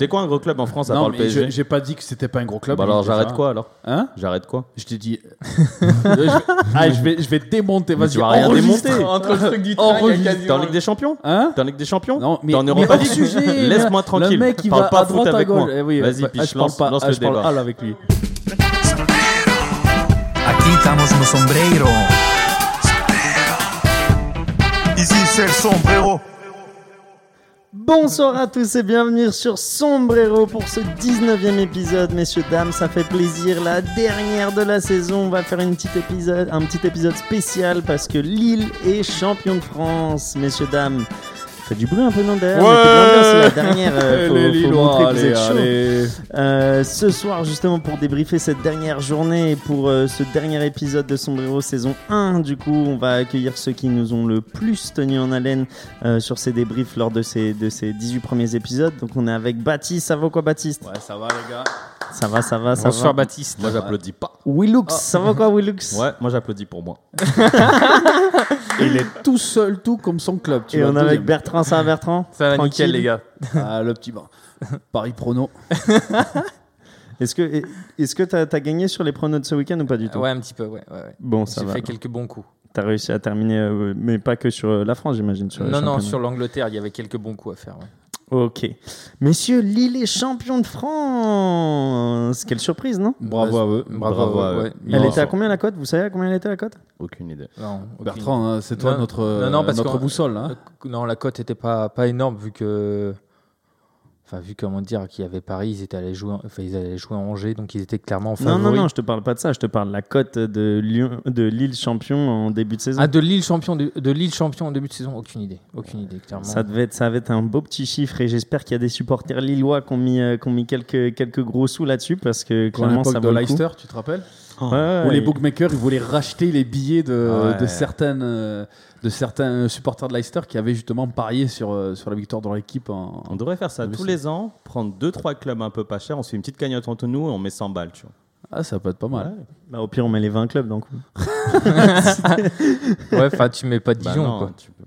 C'est quoi un gros club en France à Non, part le mais je- PSG j'ai pas dit que c'était pas un gros club. Bah alors était j'arrête quoi alors Hein J'arrête quoi Je t'ai dit. je, vais... Ah, je vais, je vais démonter. Vas-y, tu vas rien démonter. Entre le truc du. T'es en quasiment- Ligue des Champions Hein T'es en Ligue des Champions Non, mais, pas hors dit. sujet. Laisse-moi le- tranquille. Le mec, il Parle va pas à foot avec moi. Eh oui, Vas-y, bah, piche, je parle lance- ah, le je parle débat. hall avec lui. Aquí estamos sombrero. Ici, c'est le sombrero. Bonsoir à tous et bienvenue sur Sombrero pour ce 19e épisode, messieurs, dames, ça fait plaisir, la dernière de la saison, on va faire un petit épisode spécial parce que Lille est champion de France, messieurs, dames. Fait du bruit un peu non derrière, Ouais. c'est la dernière, euh, faut, Les faut Lillois, montrer que vous allez, chaud. Euh, ce soir, justement, pour débriefer cette dernière journée et pour euh, ce dernier épisode de Sombrero saison 1, du coup, on va accueillir ceux qui nous ont le plus tenu en haleine euh, sur ces débriefs lors de ces, de ces 18 premiers épisodes. Donc, on est avec Baptiste. Ça va quoi, Baptiste? Ouais, ça va, les gars. Ça va, ça va, ça Bonsoir va. Baptiste. Moi j'applaudis pas. Willux, ça va quoi, Willux? Ouais, moi j'applaudis pour moi. Il est tout seul, tout comme son club. Tu Et vois, on est avec deuxième. Bertrand, ça va, Bertrand Ça va Tranquille. nickel les gars. Ah, le petit bain. Paris Prono. Est-ce que est-ce que t'as as gagné sur les pronos de ce week-end ou pas du tout? Ouais, un petit peu, ouais. ouais, ouais. Bon, ça J'ai va. fait quelques bons coups. T'as réussi à terminer, euh, mais pas que sur euh, la France, j'imagine. Sur le Non, non, championnat. sur l'Angleterre, il y avait quelques bons coups à faire. ouais. Ok. Messieurs, Lille est champion de France. Quelle surprise, non? Bravo à eux. Bravo, Bravo à eux. ouais. Elle était à combien la cote? Vous savez à combien elle était la cote? Aucune idée. non, aucune Bertrand, hein, c'est toi Non, notre, non, non, parce notre qu'en- boussole. Hein. Euh, Non, la cote était pas, pas énorme vu que. Enfin, vu comment dire qu'il y avait Paris, ils étaient allés jouer, enfin, ils allaient jouer à Angers, donc ils étaient clairement Non, favoris. non, non, je te parle pas de ça. Je te parle de la cote de, Lyon, de Lille champion en début de saison. Ah, de Lille champion, de, de Lille champion en début de saison, aucune idée, aucune idée, clairement. ça devait, être, ça devait être un beau petit chiffre et j'espère qu'il y a des supporters lillois qui ont mis, euh, qui ont mis quelques, quelques gros sous là-dessus parce que clairement ça de vaut le coup. Leicester, tu te rappelles? Ouais, ouais, Où les bookmakers ils voulaient racheter les billets de, Ah ouais. de, certaines, euh, de certains supporters de Leicester qui avaient justement parié sur, euh, sur la victoire de leur équipe. En... On devrait faire ça Ah, tous les ans, prendre 2-3 clubs un peu pas chers, on se fait une petite cagnotte entre nous et on met 100 balles, tu vois. Ah, ça peut être pas mal. Bah, au pire, on met les 20 clubs donc. Ouais, enfin, tu mets pas Bah Dijon, non, quoi. tu peux-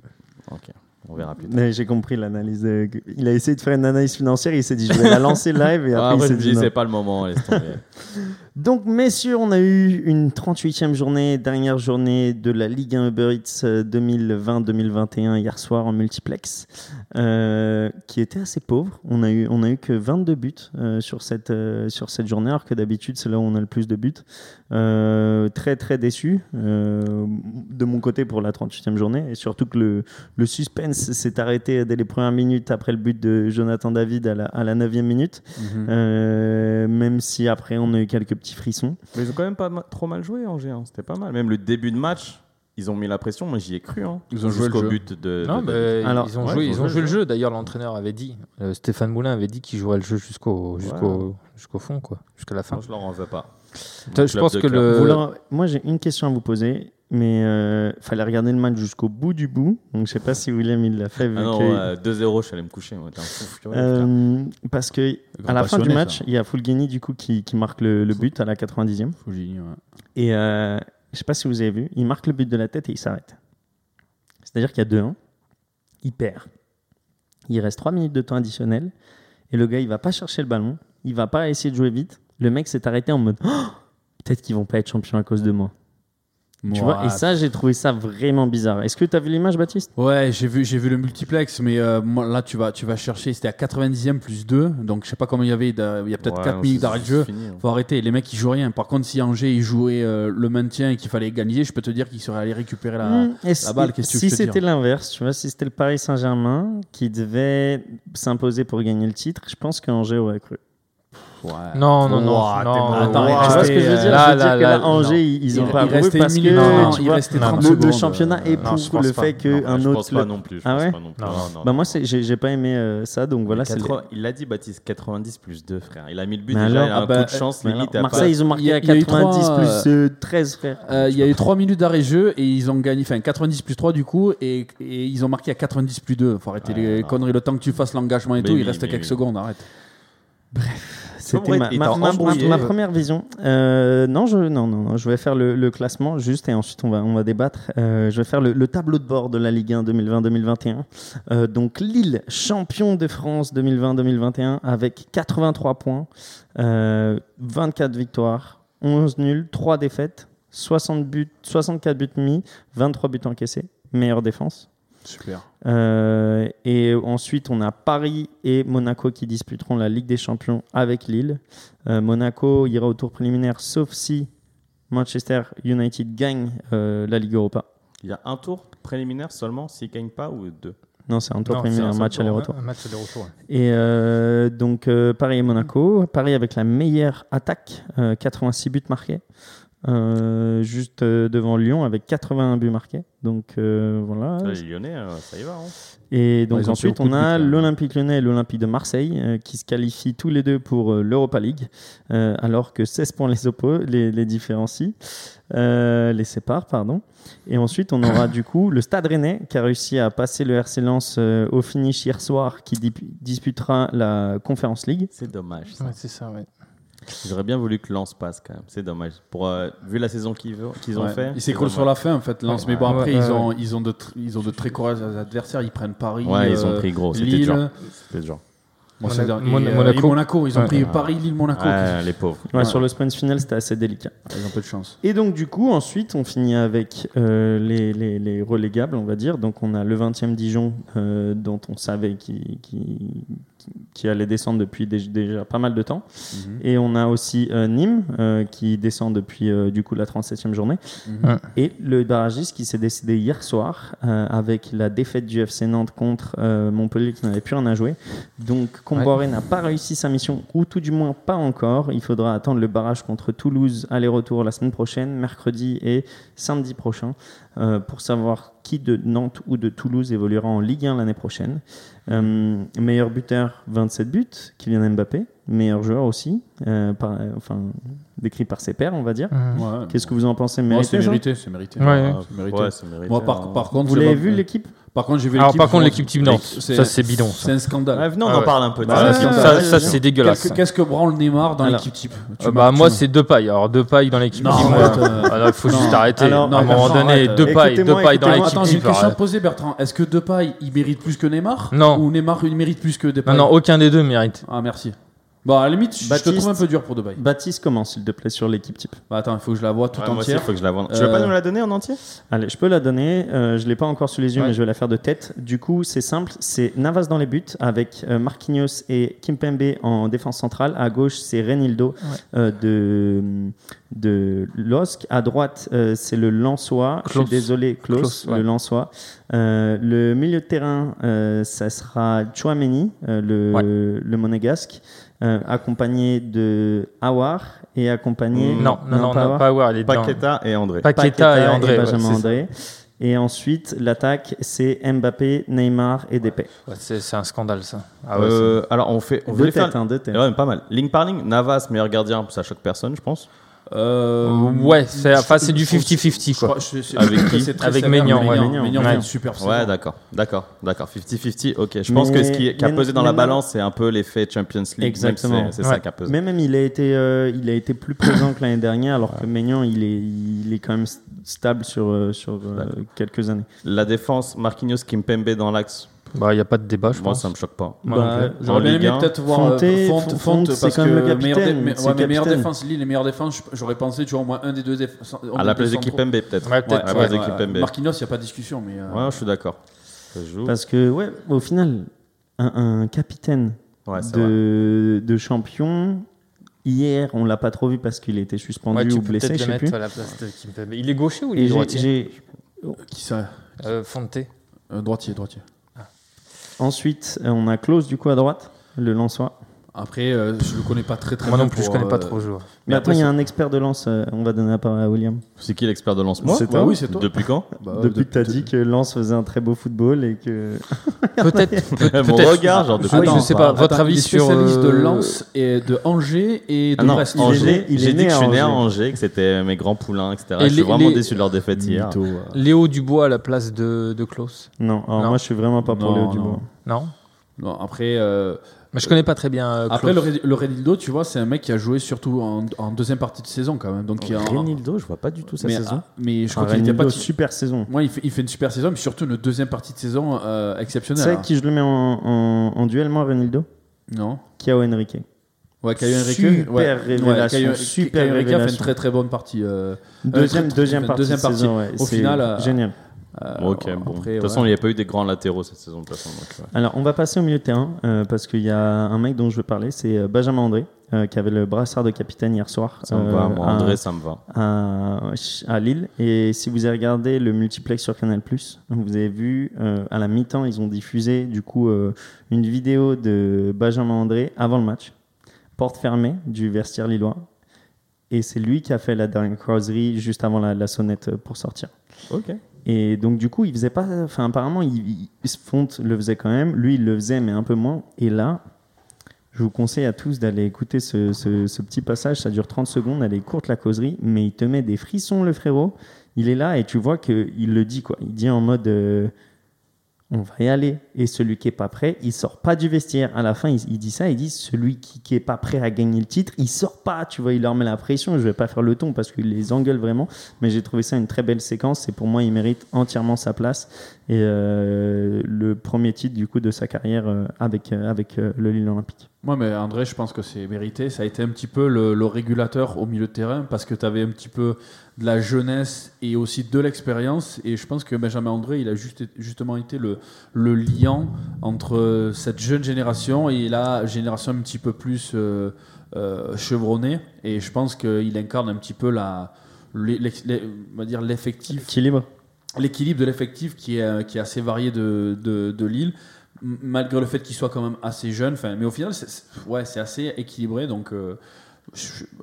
Ok, on verra plus tard. Mais J'ai compris l'analyse. de- Il a essayé de faire une analyse financière. Il s'est dit je vais la lancer live et Ah, après moi, il je s'est dit c'est pas le moment, laisse tomber. Donc, messieurs, on a eu une 38e journée, dernière journée de la Ligue 1 Uber Eats euh, 2020-2021 hier soir en multiplex, euh, qui était assez pauvre. On a eu, on a eu que 22 buts euh, sur, cette, euh, sur cette journée, alors que d'habitude, c'est là où on a le plus de buts. Euh, très, très déçu euh, de mon côté pour la 38e journée, et surtout que le, le suspense s'est arrêté dès les premières minutes après le but de Jonathan David à la, à la 9e minute. Mhm. Euh, même si après on a eu quelques petits frissons. Mais ils ont quand même pas ma- trop mal joué, Angers. hein. C'était pas mal. Même le début de match, ils ont mis la pression. Moi, j'y ai cru. hein. Ils ont joué Jusqu'au le jeu. but de. Non, de- mais Alors, ils ont ouais, joué, ils ont ils ont joué joué le jeu. D'ailleurs, l'entraîneur avait dit, euh, Stéphane Moulin avait dit qu'il jouerait le jeu jusqu'au jusqu'au jusqu'au fond, quoi, jusqu'à la fin. Moi, je leur en veux pas. je club pense de que cœur. le. Moi j'ai une question à vous poser, mais euh, fallait regarder le match jusqu'au bout du bout. Donc je sais pas si William il l'a fait. Vu Ah non, euh, 2-0, je suis allé me coucher. moi. T'es un fou, tu vois, frère. Euh, parce que à la fin du match, ça. il y a Fulgini du coup qui, qui marque le, le but à la 90e. Fujini, ouais. Et euh, je sais pas si vous avez vu, il marque le but de la tête et il s'arrête. C'est-à-dire qu'il y a 2-1, il perd. Il reste 3 minutes de temps additionnel et le gars il va pas chercher le ballon, il va pas essayer de jouer vite. Le mec s'est arrêté en mode Oh, peut-être qu'ils vont pas être champions à cause de moi. Tu vois, et Ouais. ça j'ai trouvé ça vraiment bizarre. Est-ce que tu as vu l'image Baptiste? Ouais, j'ai vu, j'ai vu le multiplex, mais euh, moi, là, tu vas, tu vas chercher. C'était à 90e plus 2, donc je sais pas combien il y avait. Il y a peut-être Ouais, 4 non, minutes d'arrêt de jeu. fini, hein. Faut arrêter. Les mecs, ils jouent rien. Par contre, si Angers, ils jouaient euh, le maintien et qu'il fallait gagner, je peux te dire qu'ils seraient allés récupérer la. Mmh, balle, qu'est-ce que tu Si c'était l'inverse, tu vois, si c'était le Paris Saint-Germain qui devait s'imposer pour gagner le titre, je pense qu'Angers aurait cru. Ouais. Non, non, non, Ouah, non. t'es- Attends, tu vois ce que je veux dire? Là, Je veux dire là, que là, là, Angers, non. ils, ont Il- pas restait parce que tu il vois, restait non, 30 le, championnat est pour le fait qu'un je autre pense pas club- non plus. je Ah pense ouais? pas non plus. Non. Non, non, Bah moi, c'est- j'ai j'ai pas aimé euh, ça, donc voilà. c'est 80 Il l'a dit, Baptiste, 90 plus 2, frère. Il a mis le but Mais déjà, alors, il a ah un bah, coup de chance, Marseille, ils ont Il marqué y a- à il y a eu 90 trois, plus euh, 13, frère. Euh, Il y a eu 3 minutes d'arrêt de jeu et ils ont gagné, enfin 90 plus 3 du coup, et, ils ont marqué à 90 plus 2. Faut arrêter Ouais, les conneries, le temps que tu fasses l'engagement et tout, il reste quelques secondes, arrête. C'était ma, ma première vision. Euh, non, je, non, non, non, je vais faire le, le classement juste et ensuite on va, on va débattre. Euh, je vais faire le, le tableau de bord de la Ligue 1 2020-2021. Euh, donc Lille, champion de France 2020-2021 avec 83 points, euh, 24 victoires, 11 nuls, 3 défaites, 60 buts, 64 buts mis, 23 buts encaissés. Meilleure défense. Super. Euh, et ensuite, on a Paris et Monaco qui disputeront la Ligue des Champions avec Lille. Euh, Monaco ira au tour préliminaire, sauf si Manchester United gagne euh, la Ligue Europa. Il y a un tour préliminaire seulement s'il gagne pas ou deux? Non, c'est un tour Non, préliminaire, un match aller-retour. Un match aller-retour. ouais. Et euh, donc, euh, Paris et Monaco. Paris avec la meilleure attaque, euh, 86 buts marqués. Euh, juste euh, devant Lyon avec 81 buts marqués. Donc euh, voilà. Ah, Les Lyonnais, euh, ça y va. hein. Et donc ils ont ensuite, on a même. l'Olympique lyonnais et l'Olympique de Marseille euh, qui se qualifient tous les deux pour euh, l'Europa League, euh, alors que 16 points les, oppo les, les différencient, euh, les séparent, pardon. Et ensuite, on aura du coup le Stade Rennais qui a réussi à passer le RC Lens euh, au finish hier soir, qui dip- disputera la Conference League. C'est dommage. ça. Ouais, c'est ça, ouais. J'aurais bien voulu que Lens passe quand même. C'est dommage. Pour, euh, vu la saison qu'ils ont Ouais. fait. Ils s'écroulent sur la fin en fait, Lens. Mais bon, Ouais, après, ouais, ils, ouais. ont, ils, ont de tr- ils ont de très courageux adversaires. Ils prennent Paris. Ouais, ils ont euh, pris gros. C'était dur. C'était dur. Bon, Mona- c'est dire- et, Mon- euh, Monaco. et Monaco. Ils ont Ouais. pris Paris, Lille, Monaco. Ouais, les pauvres. Ouais, Ouais. Sur le sprint final, c'était assez délicat. Ils ont peu de chance. Et donc, du coup, ensuite, on finit avec euh, les, les, les relégables, on va dire. Donc, on a le 20e Dijon, euh, dont on savait qui, qui, qui allait descendre depuis dé- déjà pas mal de temps. Mhm. Et on a aussi euh, Nîmes, euh, qui descend depuis, euh, du coup, la 37e journée. Mhm. Et le barragiste qui s'est décidé hier soir, euh, avec la défaite du FC Nantes contre euh, Montpellier, qui n'avait plus rien à jouer. Donc, Comboiré n'a pas réussi sa mission, ou tout du moins pas encore. Il faudra attendre le barrage contre Toulouse, aller-retour la semaine prochaine, mercredi et samedi prochain, euh, pour savoir qui de Nantes ou de Toulouse évoluera en Ligue 1 l'année prochaine. Euh, meilleur buteur, 27 buts, Kylian Mbappé. Meilleur joueur aussi, euh, par- enfin, décrit par ses pairs, on va dire. Mhm. Ouais. Qu'est-ce que vous en pensez? Ouais, mérité, c'est mérité, c'est mérité. Ouais, ouais. Ah, c'est mérité. ouais, c'est mérité. Moi, par, par contre, Vous l'avez pas- vu l'équipe? Par contre, j'ai vu Alors, l'équipe. par contre, l'équipe type Nantes, c'est- ça c'est bidon. C'est un scandale. Ouais, venez, on Ah en parle un peu. Bah, ça, Ça, c'est dégueulasse. Qu'est-ce que branle Neymar dans l'équipe type? Tu Euh, bah, moi, c'est deux pailles. Alors, deux pailles dans l'équipe type. euh, il faut non. juste arrêter. Alors, à un moment Bertrand, donné, arrête. deux pailles, deux pailles dans l'équipe attends, j'ai une type. question à poser, Bertrand. Est-ce que Depay, il mérite plus que Neymar? Non. Ou Neymar, il mérite plus que Depay? Non, non, aucun des deux mérite. Ah, merci. Bon, à la limite, je- je te Baptiste. trouve un peu dur pour Depay. Baptiste, comment, s'il te plaît, sur l'équipe type Bah, attends, il faut que je la vois tout Ouais, moi aussi, entière. faut que je la vende. Tu veux Euh, pas nous la donner en entier? Allez, je peux la donner. euh, je l'ai pas encore sous les yeux, Ouais. mais je vais la faire de tête. Du coup, c'est simple. C'est Navas dans les buts avec euh, Marquinhos et Kimpembe en défense centrale. À gauche, c'est Renildo euh, de de LOSC. À droite, euh, c'est le Lançois. Je suis désolé, Klaus, Klaus, ouais. le Lançois. Euh, le milieu de terrain, euh, ça sera Chouameni, euh, le, le monégasque, euh, accompagné de Awar et accompagné. Non, non, non, pas non, pas Awar, il est dedans. Paqueta et André. Paqueta et André. ouais, Benjamin. André. Et ensuite, l'attaque, c'est Mbappé, Neymar et Depay. Ouais, C'est c'est un scandale, ça. Ah ouais, Euh, alors, on fait. On Deux têtes, faire. hein, deux têtes. Ouais, pas mal. Ligne par ligne, Navas, meilleur gardien, ça choque personne, je pense. Euh, Ouais, c'est enfin, c'est du je trouve- 50-50, je quoi. Avec qui très Avec Maignan, ouais. Maignan, ouais. super. Ouais, d'accord, d'accord, d'accord. 50-50, ok. Je pense Mais- que ce qui, qui a pesé dans la balance, c'est un peu l'effet Champions League. Exactement. C'est ça qui a pesé. Mais même, il a été, euh, il a été plus présent que l'année dernière, alors que Maignan, il est, il est quand même stable sur, euh, sur euh, quelques années. La défense, Marquinhos, Kimpembe dans l'axe, Bah, il n'y a pas de débat, je moi pense. ça me choque pas. Moi Bah, plus. J'aurais bien aimé 1, peut-être voir Fonte, euh, Fonte, Fonte, Fonte, c'est parce quand que même le meilleure, capitaine, dé- mais- ouais, mais meilleure capitaine. défense, Lille, les meilleures défenses, j'aurais pensé, tu vois, au moins un des deux défenses. À la place de Kimpembe, peut-être. Ouais, peut-être. à la ouais. place Kimpembe. Marquinhos, il n'y a pas de discussion, mais. euh, Ouais, je suis d'accord. Parce que, ouais, au final, un, un capitaine Ouais, de, de champion, hier, on l'a pas trop vu parce qu'il était suspendu Ouais, tu ou peux blessé, je sais plus. mettre à la place de Kimpembe. Il est gaucher ou il est droitier Qui ça? Euh, Fonte. Euh, Droitier, droitier. Ensuite, on a Klaus du coup à droite, le Lançois. Après, euh, je le connais pas très très Moi bien. non plus, je pour, connais pas euh, trop le joueur. Mais Mais attends, après, il y a un expert de Lens, euh, on va donner la parole à William. C'est qui l'expert de lance Moi C'est toi oui, c'est toi. Depuis quand Bah, Depuis de- que tu as dit que Lens faisait un très beau football et que. Peut-être. Mon peut-être. regard, genre de Ah, quoi je sais pas. Votre Attends, avis il est sur, spécialiste de euh, Lens et de Angers et de Ah non, Brest. Il est Angers. né- il est J'ai dit né que je à suis né à Angers. Angers, que c'était mes grands poulains, etc. Et je suis les- vraiment les- déçu de leur défaite hier. Léo Dubois à la place de, de Klaus Non, alors Non. moi je suis vraiment pas pour Non, Léo. Dubois. Non Non, après, euh, Mais je connais pas très bien. euh, Après, le, Redildo, tu vois, c'est un mec qui a joué surtout en, en deuxième partie de saison quand même. Donc, il a un- Renildo, je vois pas du tout sa mais, saison. ah, mais je crois qu'il était pas. Renildo, super saison. Moi, il fait, il fait une super saison, mais surtout une deuxième partie de saison euh, Tu exceptionnelle. sais hein. qui je le mets en, en, en duel, moi, Renildo? Non Kiao Henrique. Ouais, Caio Henrique. Super ouais. révélation, Caio- super Caio Henrique a fait une très très bonne partie. euh, Deuxième, très- deuxième très- partie. deuxième de partie. saison, ouais. Au C'est final, euh, génial. Euh, ok, bon. De après, toute façon, il n'y a pas eu des grands latéraux cette saison. De façon, donc, ouais. Alors, on va passer au milieu de terrain euh, parce qu'il y a un mec dont je veux parler, c'est euh, Benjamin André, euh, qui avait le brassard de capitaine hier soir. Ça me va, moi, à- André, ça me va. à, à Lille. Et si vous avez regardé le multiplex sur Canal+, vous avez vu à la mi-temps, ils ont diffusé du coup une vidéo de Benjamin André avant le match, porte fermée du vestiaire lillois. Et c'est lui qui a fait la dernière crosserie juste avant la, la sonnette pour sortir. Ok. Et donc du coup, il faisait pas. Enfin, apparemment, il, Fonte le faisait quand même. Lui, il le faisait, mais un peu moins. Et là, je vous conseille à tous d'aller écouter ce petit passage. Ça dure 30 secondes. Elle est courte la causerie, mais il te met des frissons, le frérot. Il est là et tu vois qu'il le dit quoi. Il dit en mode. euh, on va y aller. Et celui qui est pas prêt, il sort pas du vestiaire. À la fin, il, dit ça. Il dit celui qui, qui est pas prêt à gagner le titre, il sort pas. Tu vois, il leur met la pression. Je vais pas faire le ton parce qu'il les engueule vraiment. Mais j'ai trouvé ça une très belle séquence. Et pour moi, il mérite entièrement sa place. Et euh, le premier titre du coup de sa carrière euh, avec euh, avec le Lille Olympique. Moi, mais André, je pense que c'est mérité. Ça a été un petit peu le, le régulateur au milieu de terrain parce que tu avais un petit peu de la jeunesse et aussi de l'expérience. Et je pense que Benjamin André, il a juste, justement été le, le liant entre cette jeune génération et la génération un petit peu plus euh, euh, chevronnée. Et je pense qu'il incarne un petit peu la, les- les- les- on va dire l'effectif Équilibre. l'équilibre de l'effectif qui est, euh, qui est assez varié de, de, de Lille, malgré le fait qu'il soit quand même assez jeune. Mais au final, c'est, c'est- ouais, c'est assez équilibré. Donc, euh,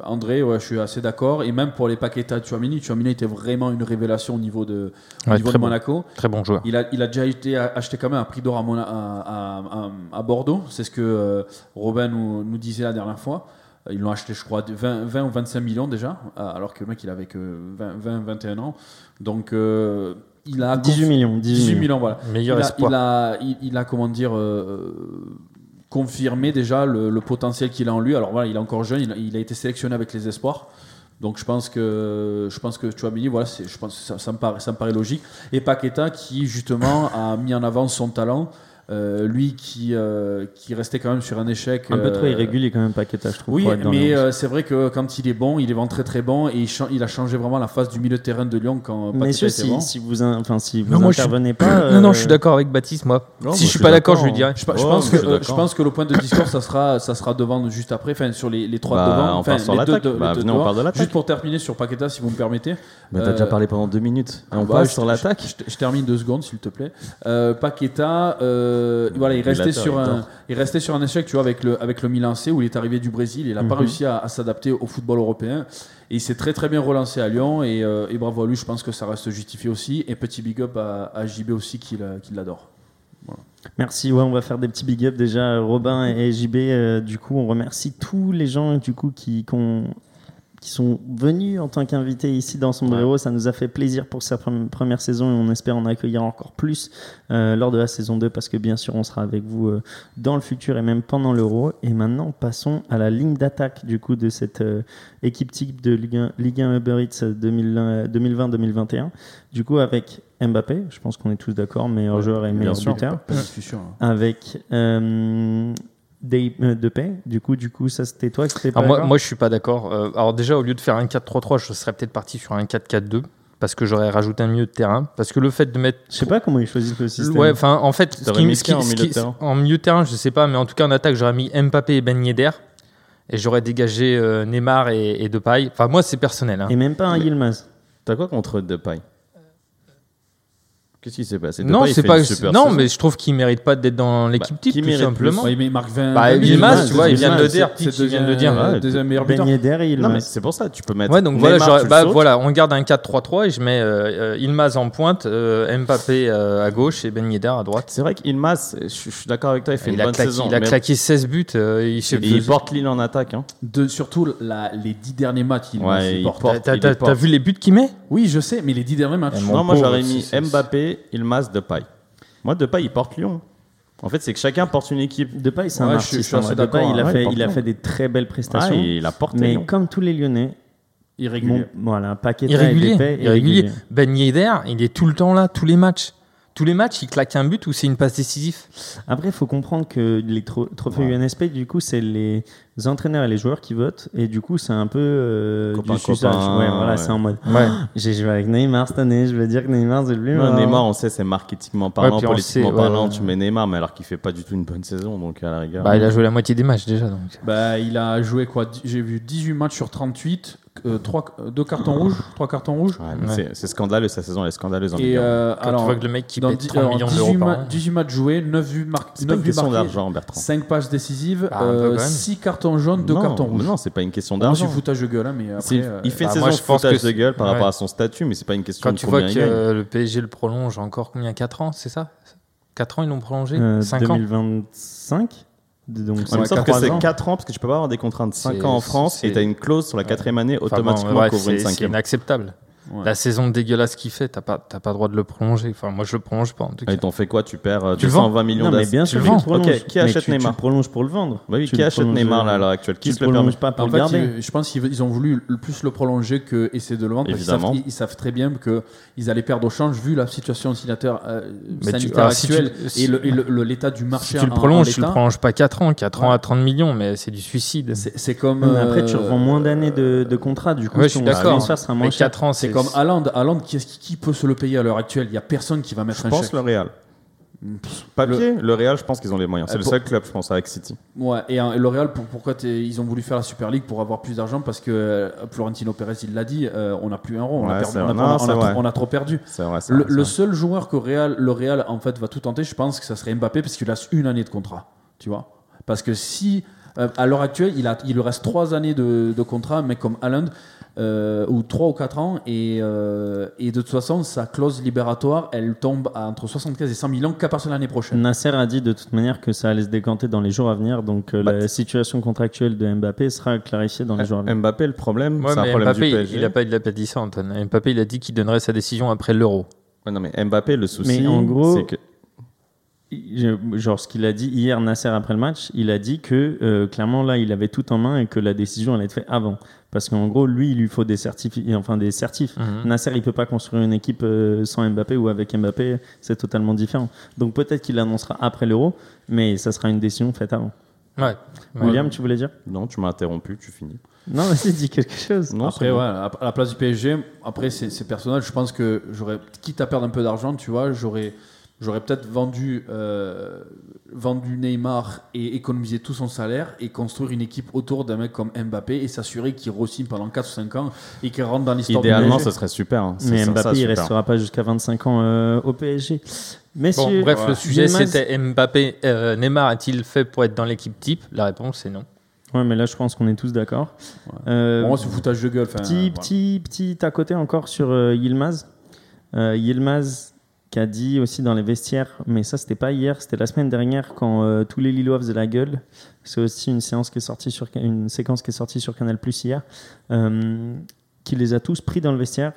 André, ouais, je suis assez d'accord. Et même pour les Paqueta de Chouamini, Chouamini était vraiment une révélation au niveau de, au Ouais, niveau très de bon. Monaco. Très bon joueur. Il a, il a déjà été acheté quand même à prix d'or à, à, à- à- Bordeaux. C'est ce que euh, Robin nous, nous disait la dernière fois. Euh, Ils l'ont acheté, je crois, de 20, 20 ou 25 millions déjà, euh, alors que le mec, il avait que 20, 20 21 ans. Donc, euh, il a 18 millions. 18, 18 millions. millions, voilà. Meilleur il, a, espoir. il, a, il, il a, comment dire, euh, confirmé déjà le, potentiel qu'il a en lui. Alors voilà, il est encore jeune, il a, été sélectionné avec les espoirs. Donc je pense que je pense que Chouamini, voilà, je pense ça me paraît, ça me paraît logique. Et Paqueta qui justement a mis en avant son talent, euh, lui qui euh, qui restait quand même sur un échec. Un peu trop euh, irrégulier quand même Paqueta, je trouve. oui, mais les euh, c'est vrai que quand il est bon, il est vraiment très très bon et il, a changé vraiment la face du milieu de terrain de Lyon quand Paqueta Messieurs, était si, bon. si vous, in- enfin, si vous Non, moi, je suis- intervenez pas. Non, non, je suis d'accord avec Baptiste, moi. Non, si moi, je suis pas d'accord, je lui dirais. Je, pense je que, euh, je pense que le point de discours, ça sera, ça sera devant juste après, enfin sur les, les trois Bah, devant. on enfin, sur les deux l'attaque. de- les Bah, deux venez, on devant. parle de l'attaque. Juste pour terminer sur Paqueta, si vous me permettez. Mais t'as Euh, déjà parlé pendant deux minutes. Et on Bah, passe je- sur l'attaque. Je, termine deux secondes, s'il te plaît. Euh, Paqueta, euh, voilà, il restait, sur un, il restait sur un échec, tu vois, avec le, avec le Milan C, où il est arrivé du Brésil. Il n'a pas Mhm. réussi à, à s'adapter au football européen. Et il s'est très très bien relancé à Lyon. Et, euh, et bravo à lui, je pense que ça reste justifié aussi. Et petit big up à, à JB aussi, qui l'a- qui l'adore. Merci, ouais, on va faire des petits big up déjà. Robin et JB, euh, du coup, on remercie tous les gens du coup qui, qu'on- qui sont venus en tant qu'invités ici dans Sombrero. Ça nous a fait plaisir pour pre- première saison et on espère en accueillir encore plus euh, lors de la saison 2 parce que bien sûr, on sera avec vous euh, dans le futur et même pendant l'Euro. Et maintenant, passons à la ligne d'attaque du coup de cette euh, équipe type de Ligue 1, Ligue 1 Uber Eats 2000, 2020-2021. Du coup, avec Mbappé, je pense qu'on est tous d'accord, meilleur Ouais, joueur et meilleur buteur hein. avec euh, des, euh, de paix. Du coup, du coup, ça c'était toi qui pas Alors moi, moi, je suis pas d'accord. Euh, alors déjà, au lieu de faire un 4-3-3, je serais peut-être parti sur un 4-4-2 parce que j'aurais rajouté un milieu de terrain. Parce que le fait de mettre Je sais pas comment ils choisissent le système. Ouais, enfin, en fait, ce T'aurais qui- mis ce qui qui- en ce milieu de qui- terrain en milieu de terrain, je sais pas, mais en tout cas en attaque, j'aurais mis Mbappé et Ben Yedder et j'aurais dégagé euh, Neymar et, et Depay. Enfin, moi, c'est personnel. hein. Et même pas un Yilmaz. T'as quoi contre Depay? Qu'est-ce qui s'est passé? Non, c'est pas. Non, saison? mais je trouve qu'il mérite pas d'être dans l'équipe Bah, type, qui tout simplement. Ouais, mais il marque 20. Bah, 20 Yilmaz, Yilmaz, tu vois, il vient de le c'est- dire, il vient de le dire. deuxième, Ouais, deuxième meilleur Ben buteur. Non, mais c'est pour ça, tu peux mettre. Ouais, donc voilà, bah, voilà, on garde un 4-3-3 et je mets euh, euh, Ilmaz en pointe, euh, Mbappé euh, à gauche et Ben Yedder à droite. C'est vrai qu'Ilmaz, je, je suis d'accord avec toi, il fait Il une a, bonne claqué, saison. il a claqué 16 buts. euh, il, il porte Lille en attaque. Hein. De, surtout les dix derniers matchs, il porte. T'as- vu les buts qu'il met? Oui, je sais, mais les dix derniers matchs. Mon Non, moi j'aurais c'est- mis c'est- Mbappé, Ilmaz, Depay. Moi, Depay, il porte Lyon. En fait, c'est que chacun porte une équipe. Depay, c'est un Ouais, je artiste. suis- je suis en assez vrai. Depay, d'accord, il a ouais, fait, porte il a bien. fait des très belles prestations. il a porté. mais non comme tous les Lyonnais, Irrégulier. bon, voilà, Paqueta Irrégulier. et Depay, irrégulier. Ben Yedder, il est tout le temps là, tous les matchs. Tous les matchs, il claque un but ou c'est une passe décisive? Après, il faut comprendre que les tro- trophées UNSP, du coup, c'est les entraîneurs et les joueurs qui votent. Et du coup, c'est un peu euh, Copain, du copain, Ouais, voilà, ouais. c'est en mode. Ouais. J'ai joué avec Neymar cette année, je veux dire que Neymar, c'est le plus. Non. Neymar, on sait, c'est marketingement parlant, politiquement sait, ouais, parlant. ouais. Tu mets Neymar, mais alors qu'il fait pas du tout une bonne saison, donc à la rigueur. Bah, il a joué la moitié des matchs déjà. Donc. Bah, il a joué quoi? J'ai vu 18 matchs sur 38, 3, 2 cartons rouges, 3 cartons rouges. Ouais, Ouais. c'est- scandaleux, sa saison elle est scandaleuse en Et euh, Quand alors, tu vois que le mec qui dans paye dix- 30 alors, millions 18, d'euros par ma- an. 18 matchs joués, 9 buts, mar- C'est pas 9 une buts question marqués, d'argent, Bertrand. 5 passes décisives, Ah, même. 6 cartons jaunes, 2 Non, cartons rouges. Non, c'est pas une question c'est d'argent. foutage de gueule, hein, mais après. euh, Il fait une bah, saison moi, de je pense foutage que de gueule par ouais. rapport à son statut, mais c'est pas une question Quand de tu vois que euh, le PSG le prolonge encore combien? 4 ans, c'est ça? 4 ans ils l'ont prolongé? Euh, 5 ans? 2025. Donc, Ouais, c'est mais sauf que c'est ans. 4 ans, parce que tu peux pas avoir des contrats de 5 C'est- ans en France, et c'est- tu as une clause sur la quatrième année Enfin, bon, automatiquement couvre une c'est- inacceptable. Ouais. La saison dégueulasse qu'il fait, t'as pas, t'as pas le droit de le prolonger. Enfin, moi je le prolonge pas en tout cas. Et t'en fais quoi? Tu perds euh, Tu le vends 220 millions Non, mais d'ass- bien tu sûr, le tu vends. le prolonges. Ok, qui Mais achète tu- Neymar Tu le prolonges pour le vendre? Bah oui, Tu qui achète Neymar là, à euh, l'heure actuelle? Tu Qui se le prolonges pas pour En le fait, garder. ils- je pense qu'ils ils ont voulu le plus le prolonger que essayer de le vendre. parce qu'ils savent- Évidemment. Ils, ils savent très bien qu'ils allaient perdre au change vu la situation sanitaire, euh, Mais tu- sanitaire ah, si tu- actuelle si- et l'état du marché. Si tu le prolonges, tu le prolonges pas 4 ans. 4 ans à 30 millions, mais c'est du suicide. C'est comme. Après, tu euh, revends moins d'années de, contrat. Du coup, je suis d'accord. transfert sera moins Mais cher. 4 ans, C'est c'est comme Haaland. Haaland, qui, peut se le payer à l'heure actuelle? Il n'y a personne qui va mettre Je un pense chèque. le Real. Papier, le Real, je pense qu'ils ont les moyens. C'est Euh, le seul club, je pense, avec City. Ouais, et, euh, et le Real, pour- pourquoi ils ont voulu faire la Super League pour avoir plus d'argent? Parce que euh, Florentino Pérez, il l'a dit, euh, on n'a plus un rond, on, a Ouais, perdu- c'est on a- vrai. on Non, a- on a c'est trop- vrai. on a trop perdu. Vrai, Le, le seul joueur que Real, le Real en fait va tout tenter, je pense que ça serait Mbappé parce qu'il a une année de contrat, tu vois? Parce que si euh, à l'heure actuelle il a, il lui reste trois années de, de contrat, mais comme Haaland euh, ou trois ou quatre ans et, euh, et de toute façon sa clause libératoire elle tombe à entre 75 et 100 millions qu'à partir de l'année prochaine. Nasser a dit de toute manière que ça allait se décanter dans les jours à venir, donc euh, Bah, la situation contractuelle de Mbappé sera clarifiée dans les jours à venir. Mbappé, le problème, Ouais, c'est un problème Mbappé, du PSG. il a pas, il a pas dit ça, Antoine. Mbappé, il a dit qu'il donnerait sa décision après l'Euro. Ouais, non, mais Mbappé, le souci, Mais en gros- c'est que Genre ce qu'il a dit hier Nasser après le match, il a dit que euh, clairement là il avait tout en main et que la décision allait être faite avant. Parce qu'en gros lui il lui faut des certifs, enfin des certifs. Mhm. Nasser il peut pas construire une équipe euh, sans Mbappé ou avec Mbappé, c'est totalement différent. Donc peut-être qu'il annoncera après l'Euro, mais ça sera une décision faite avant. Ouais. Ouais. William, tu voulais dire? Non, tu m'as interrompu, tu finis. Non, vas-y, dis quelque chose. Non, Après, ouais, à la place du PSG, après, c'est personnel. Je pense que j'aurais, quitte à perdre un peu d'argent, tu vois, j'aurais, j'aurais peut-être vendu, euh, vendu Neymar et économisé tout son salaire et construire une équipe autour d'un mec comme Mbappé et s'assurer qu'il re-signe pendant 4 ou 5 ans et qu'il rentre dans l'histoire du Idéalement, PSG. ce serait super. hein. Mais Mbappé ça, il super. restera pas jusqu'à 25 ans euh, au PSG. Messieurs, Bon, bref, le sujet c'était Mbappé. euh, Neymar a-t-il fait pour être dans l'équipe type? La réponse c'est non. Ouais, mais là je pense qu'on est tous d'accord. Ouais. Euh, Pour moi, c'est foutage de gueule. Petit, voilà. petit, petit à côté encore sur euh, Yilmaz. Euh, Yilmaz qui a dit aussi dans les vestiaires, mais ça c'était pas hier, c'était la semaine dernière quand euh, tous les Lillois faisaient la gueule. C'est aussi une séance qui est sortie sur une séquence qui est sortie sur Canal Plus hier, euh, qui les a tous pris dans le vestiaire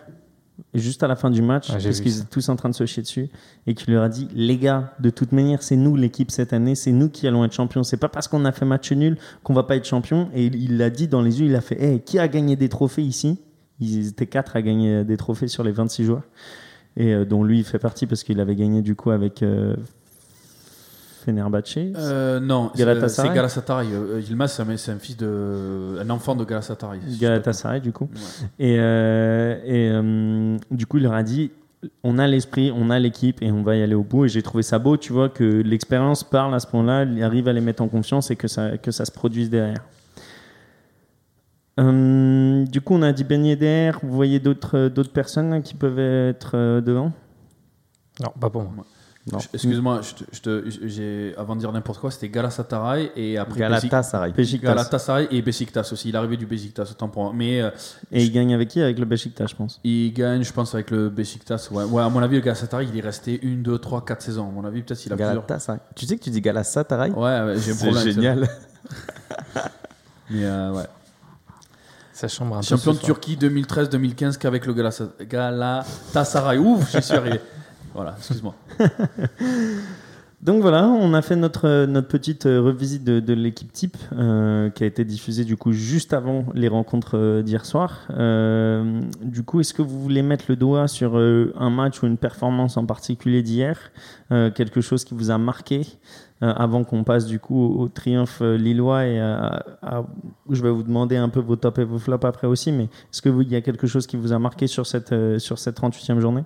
juste à la fin du match Ah, parce qu'ils étaient tous en train de se chier dessus et qui leur a dit les gars de toute manière c'est nous l'équipe cette année c'est nous qui allons être champions. C'est pas parce qu'on a fait match nul qu'on va pas être champion. Et il il l'a dit dans les yeux il a fait Hey, qui a gagné des trophées ici? Ils étaient quatre à gagner des trophées sur les 26 joueurs et euh, dont lui fait partie parce qu'il avait gagné du coup avec euh, Fenerbahçe Euh, non, c'est- Galatasaray c'est Galatasaray. Euh, Yilmaz, c'est un, fils de, un enfant de Galatasaray. Galatasaray du coup Ouais. Et, et du coup, il leur a dit on a l'esprit, on a l'équipe et on va y aller au bout. Et j'ai trouvé ça beau, tu vois, que l'expérience parle à ce point-là, arrive à les mettre en confiance et que ça, que ça se produise derrière. Euh, du coup, on a dit Ben Yedder. Vous voyez d'autres d'autres personnes qui peuvent être euh, devant? Non, pas pour moi. Excuse-moi, avant de dire n'importe quoi, c'était Galatasaray et après Galatasaray. Galatasaray et Besiktas aussi. Il est arrivé du Besiktas, autant pour moi. Mais euh, Et il gagne avec qui? Avec le Beşiktaş, je pense. il gagne, je pense, avec le Besiktas. Ouais. ouais, à mon avis, le Galatasaray, il est resté une, deux, trois, quatre saisons. À mon avis, peut-être qu'il a plusieurs. Galatasaray. Tu sais que tu dis Galatasaray? Ouais, ouais, j'ai un C'est problème. génial. Mais euh, ouais. Ça chambre un peu. Champion de. Turquie 2013-2015 qu'avec le Galatasaray. Ouf, j'y suis arrivé. Voilà, excuse-moi. Donc voilà, on a fait notre, notre petite revisite de, de l'équipe type euh, qui a été diffusée du coup juste avant les rencontres euh, d'hier soir. Euh, du coup, est-ce que vous voulez mettre le doigt sur euh, un match ou une performance en particulier d'hier Euh, Quelque chose qui vous a marqué euh, avant qu'on passe du coup au, triomphe euh, lillois et à, à- je vais vous demander un peu vos tops et vos flops après aussi, mais est-ce qu'il y a quelque chose qui vous a marqué sur cette, euh, sur cette 38e journée?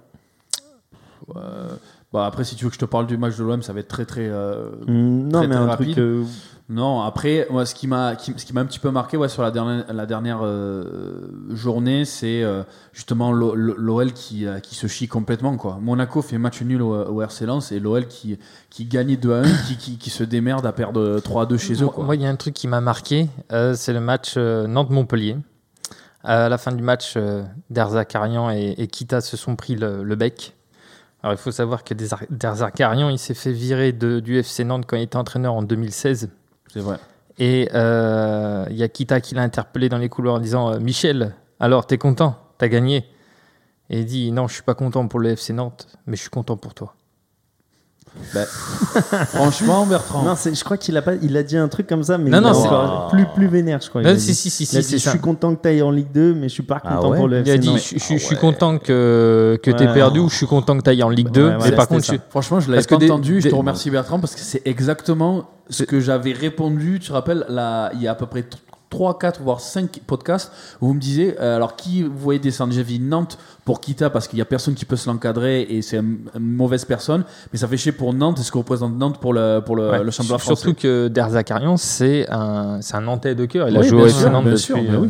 Euh, bah après, si tu veux que je te parle du match de l'OM, ça va être très très. euh, Hmm, Non, Très, mais très un rapide. truc. euh, Non, après, moi, ce qui m'a, un petit peu marqué, sur la dernière, euh, journée, c'est euh, justement l'O- l'OL qui, euh, qui se chie complètement. Monaco fait match nul au, au RC et l'OL qui, qui gagne 2 à 1, qui, se démerde à perdre 3 à 2 chez eux, Moi, il y a un truc qui m'a marqué, c'est le match Nantes-Montpellier. À la fin du match, Derzakarian et, et Kita se sont pris le, bec. Alors, il faut savoir que Derzak- Derzakarian, il s'est fait virer du FC Nantes quand il était entraîneur en 2016. C'est vrai. Et euh, il y a Kita qui l'a interpellé dans les couloirs en disant euh, Michel, alors t'es content? T'as gagné? Et il dit Non, je suis pas content pour le FC Nantes, mais je suis content pour toi. Franchement, Bertrand. Non, je crois qu'il a pas, il a dit un truc comme ça, mais Non, il non, c'est- encore plus plus vénère, je crois. Non, a si, si, si, si, je suis content que tu ailles en Ligue 2, mais je suis pas Ah content ouais pour le Il a dit. Je, je- Ah je suis content que, que t'aies Ouais. perdu ou je suis content que t'ailles en Ligue 2, Ouais, mais par contre, je- Franchement, je l'avais pas des- entendu. je te remercie Bertrand parce que c'est exactement ce que j'avais répondu. Tu te rappelles, là, il y a à peu près 3, 4, voire 5 podcasts où vous me disiez euh, alors qui vous voyez descendre? J'ai vu Nantes pour Kita parce qu'il y a personne qui peut se l'encadrer et c'est une, une mauvaise personne. Mais ça fait chier pour Nantes et ce que représente Nantes pour le, pour le, Ouais. le championnat français. Surtout que Derzakarian, c'est un, c'est un Nantais de cœur. Il a Oui, joué au Nantes bien depuis. sûr, euh, oui.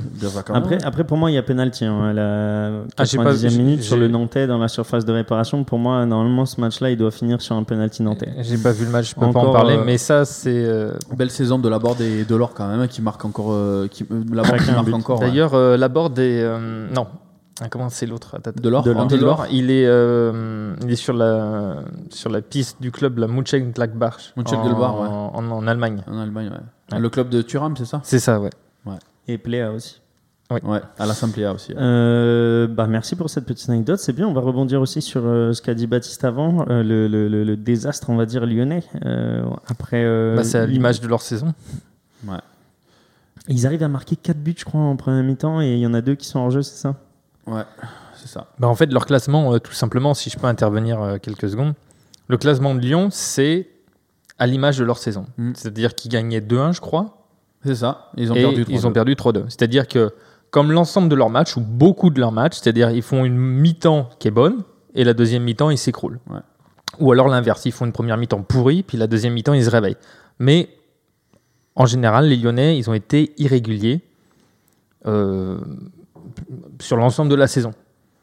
Après, après, pour moi, il y a pénalty hein, à la Ah, j'ai pas 90e vu, minute j'ai- sur le Nantais dans la surface de réparation. Pour moi, normalement, ce match-là, il doit finir sur un penalty nantais. J'ai pas vu le match, je peux pas en parler, euh, mais ça, c'est. euh, Belle saison de Laborde et de l'or quand même hein, qui marque encore. Euh, qui, euh, Chacun qui un marque encore. ouais. D'ailleurs, euh, Laborde est. euh, non. Ah, Comment c'est l'autre? De l'or, il est, euh, il est sur, la, sur la piste du club, la Mönchengladbach, Mönchengladbach, en, ouais. en, en Allemagne. En Allemagne, ouais. Ouais. Le club de Thuram, c'est ça? C'est ça, ouais. Et Pléa aussi. Ouais, à l'Assemblée aussi. ouais. Euh, bah, merci pour cette petite anecdote. C'est bien. On va rebondir aussi sur euh, ce qu'a dit Baptiste avant, euh, le, le- le- le désastre, on va dire, lyonnais. Euh, après, euh, Bah, c'est à l'image de leur saison. Ils arrivent à marquer 4 buts, je crois, en première mi-temps, et il y en a deux qui sont en jeu, c'est ça? Ouais, c'est ça. Bah, en fait, leur classement, euh, tout simplement, si je peux intervenir euh, quelques secondes, le classement de Lyon, c'est à l'image de leur saison. Mm. C'est-à-dire qu'ils gagnaient 2-1, je crois, C'est ça. Ils ont et perdu. ils 3-2. ont perdu 3-2. C'est-à-dire que, comme l'ensemble de leurs matchs, ou beaucoup de leurs matchs, c'est-à-dire ils font une mi-temps qui est bonne, et la deuxième mi-temps, ils s'écroulent. Ouais. Ou alors l'inverse, ils font une première mi-temps pourrie, puis la deuxième mi-temps, ils se réveillent. Mais en général, les Lyonnais, ils ont été irréguliers euh, sur l'ensemble de la saison.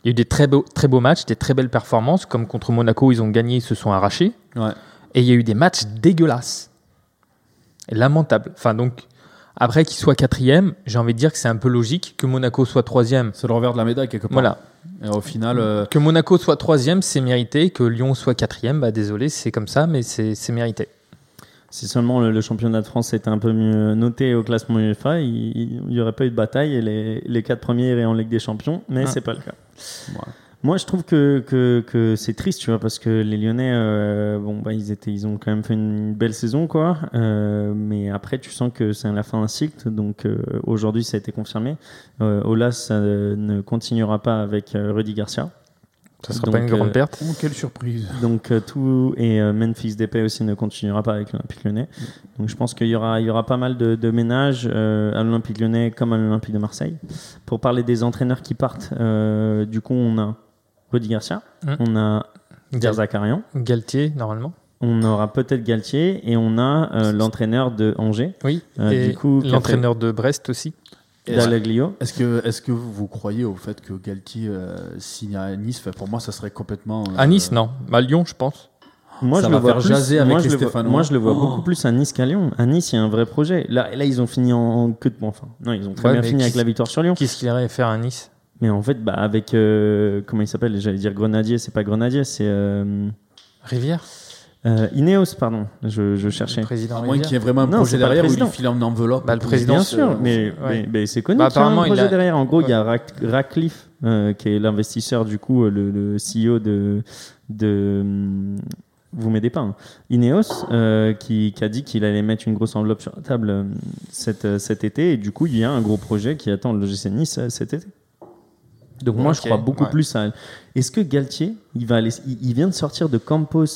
Il y a eu des très beaux, très beaux matchs, des très belles performances, comme contre Monaco, ils ont gagné, ils se sont arrachés. Ouais. Et il y a eu des matchs dégueulasses. Lamentables. Enfin, donc, après qu'ils soient quatrième, j'ai envie de dire que c'est un peu logique que Monaco soit troisième. C'est le revers de la médaille quelque part. Voilà. Et au final, euh, Que Monaco soit troisième, c'est mérité. Que Lyon soit quatrième, bah désolé, c'est comme ça, mais c'est c'est mérité. Si seulement le, le championnat de France était un peu mieux noté au classement UEFA, il n'y aurait pas eu de bataille et les, les quatre premiers iraient en Ligue des Champions, mais Ah. c'est pas le cas. Ouais. Moi, je trouve que, que, que c'est triste, tu vois, parce que les Lyonnais, euh, bon, bah, ils, étaient, ils ont quand même fait une belle saison, quoi. Euh, mais après, tu sens que c'est la fin d'un cycle. Donc, euh, aujourd'hui, ça a été confirmé. Olas ça ne continuera pas avec Rudy Garcia. Ça sera Donc, pas une grande euh, perte. oh, quelle surprise. Donc euh, tout et euh, Memphis Depay aussi ne continuera pas avec l'Olympique Lyonnais. Donc je pense qu'il y aura il y aura pas mal de, de ménages euh, à l'Olympique Lyonnais comme à l'Olympique de Marseille. Pour parler des entraîneurs qui partent, euh, du coup on a Rudy Garcia, Mm. on a Derzakarian, Galtier, normalement. on aura peut-être Galtier et on a euh, l'entraîneur de Angers, Oui. Euh, Et du coup, l'entraîneur de Brest aussi. Est-ce que, est-ce que vous croyez au fait que Galtier euh, signe à Nice? Enfin, Pour moi, ça serait complètement. euh, À Nice, non. À Lyon, je pense. Moi, Ça je va le vois faire plus, jaser avec moi, les je le vois- Stéphanois. moi, je le vois Oh. beaucoup plus à Nice qu'à Lyon. À Nice, il y a un vrai projet. Là, là ils ont fini en, en queue de bon, enfin. Non, ils ont très Ouais, bien fini avec la victoire sur Lyon. Qu'est-ce qu'il irait faire à Nice? Mais en fait, bah, avec. euh, comment il s'appelle? J'allais dire Grenadier, c'est pas Grenadier, c'est. Euh, Rivière? Euh, Ineos, pardon. Je, je cherchais. Le président À moins qu'il y ait vraiment un Non, projet derrière où il file en enveloppe. Bah, le président, Bien c'est- sûr, mais, ouais. mais, mais c'est connu Bah, qu'il y a un projet a- derrière. En gros, il y a Ouais. Rac- Ratcliffe, euh, qui est l'investisseur, du coup, euh, le, le CEO de. de hum, vous m'aidez pas. hein. Ineos euh, qui, qui a dit qu'il allait mettre une grosse enveloppe sur la table cet, cet été et du coup il y a un gros projet qui attend le GC Nice cet été. Donc moi je crois beaucoup ouais. plus à. Est-ce que Galtier, il va aller, il, il vient de sortir de Campos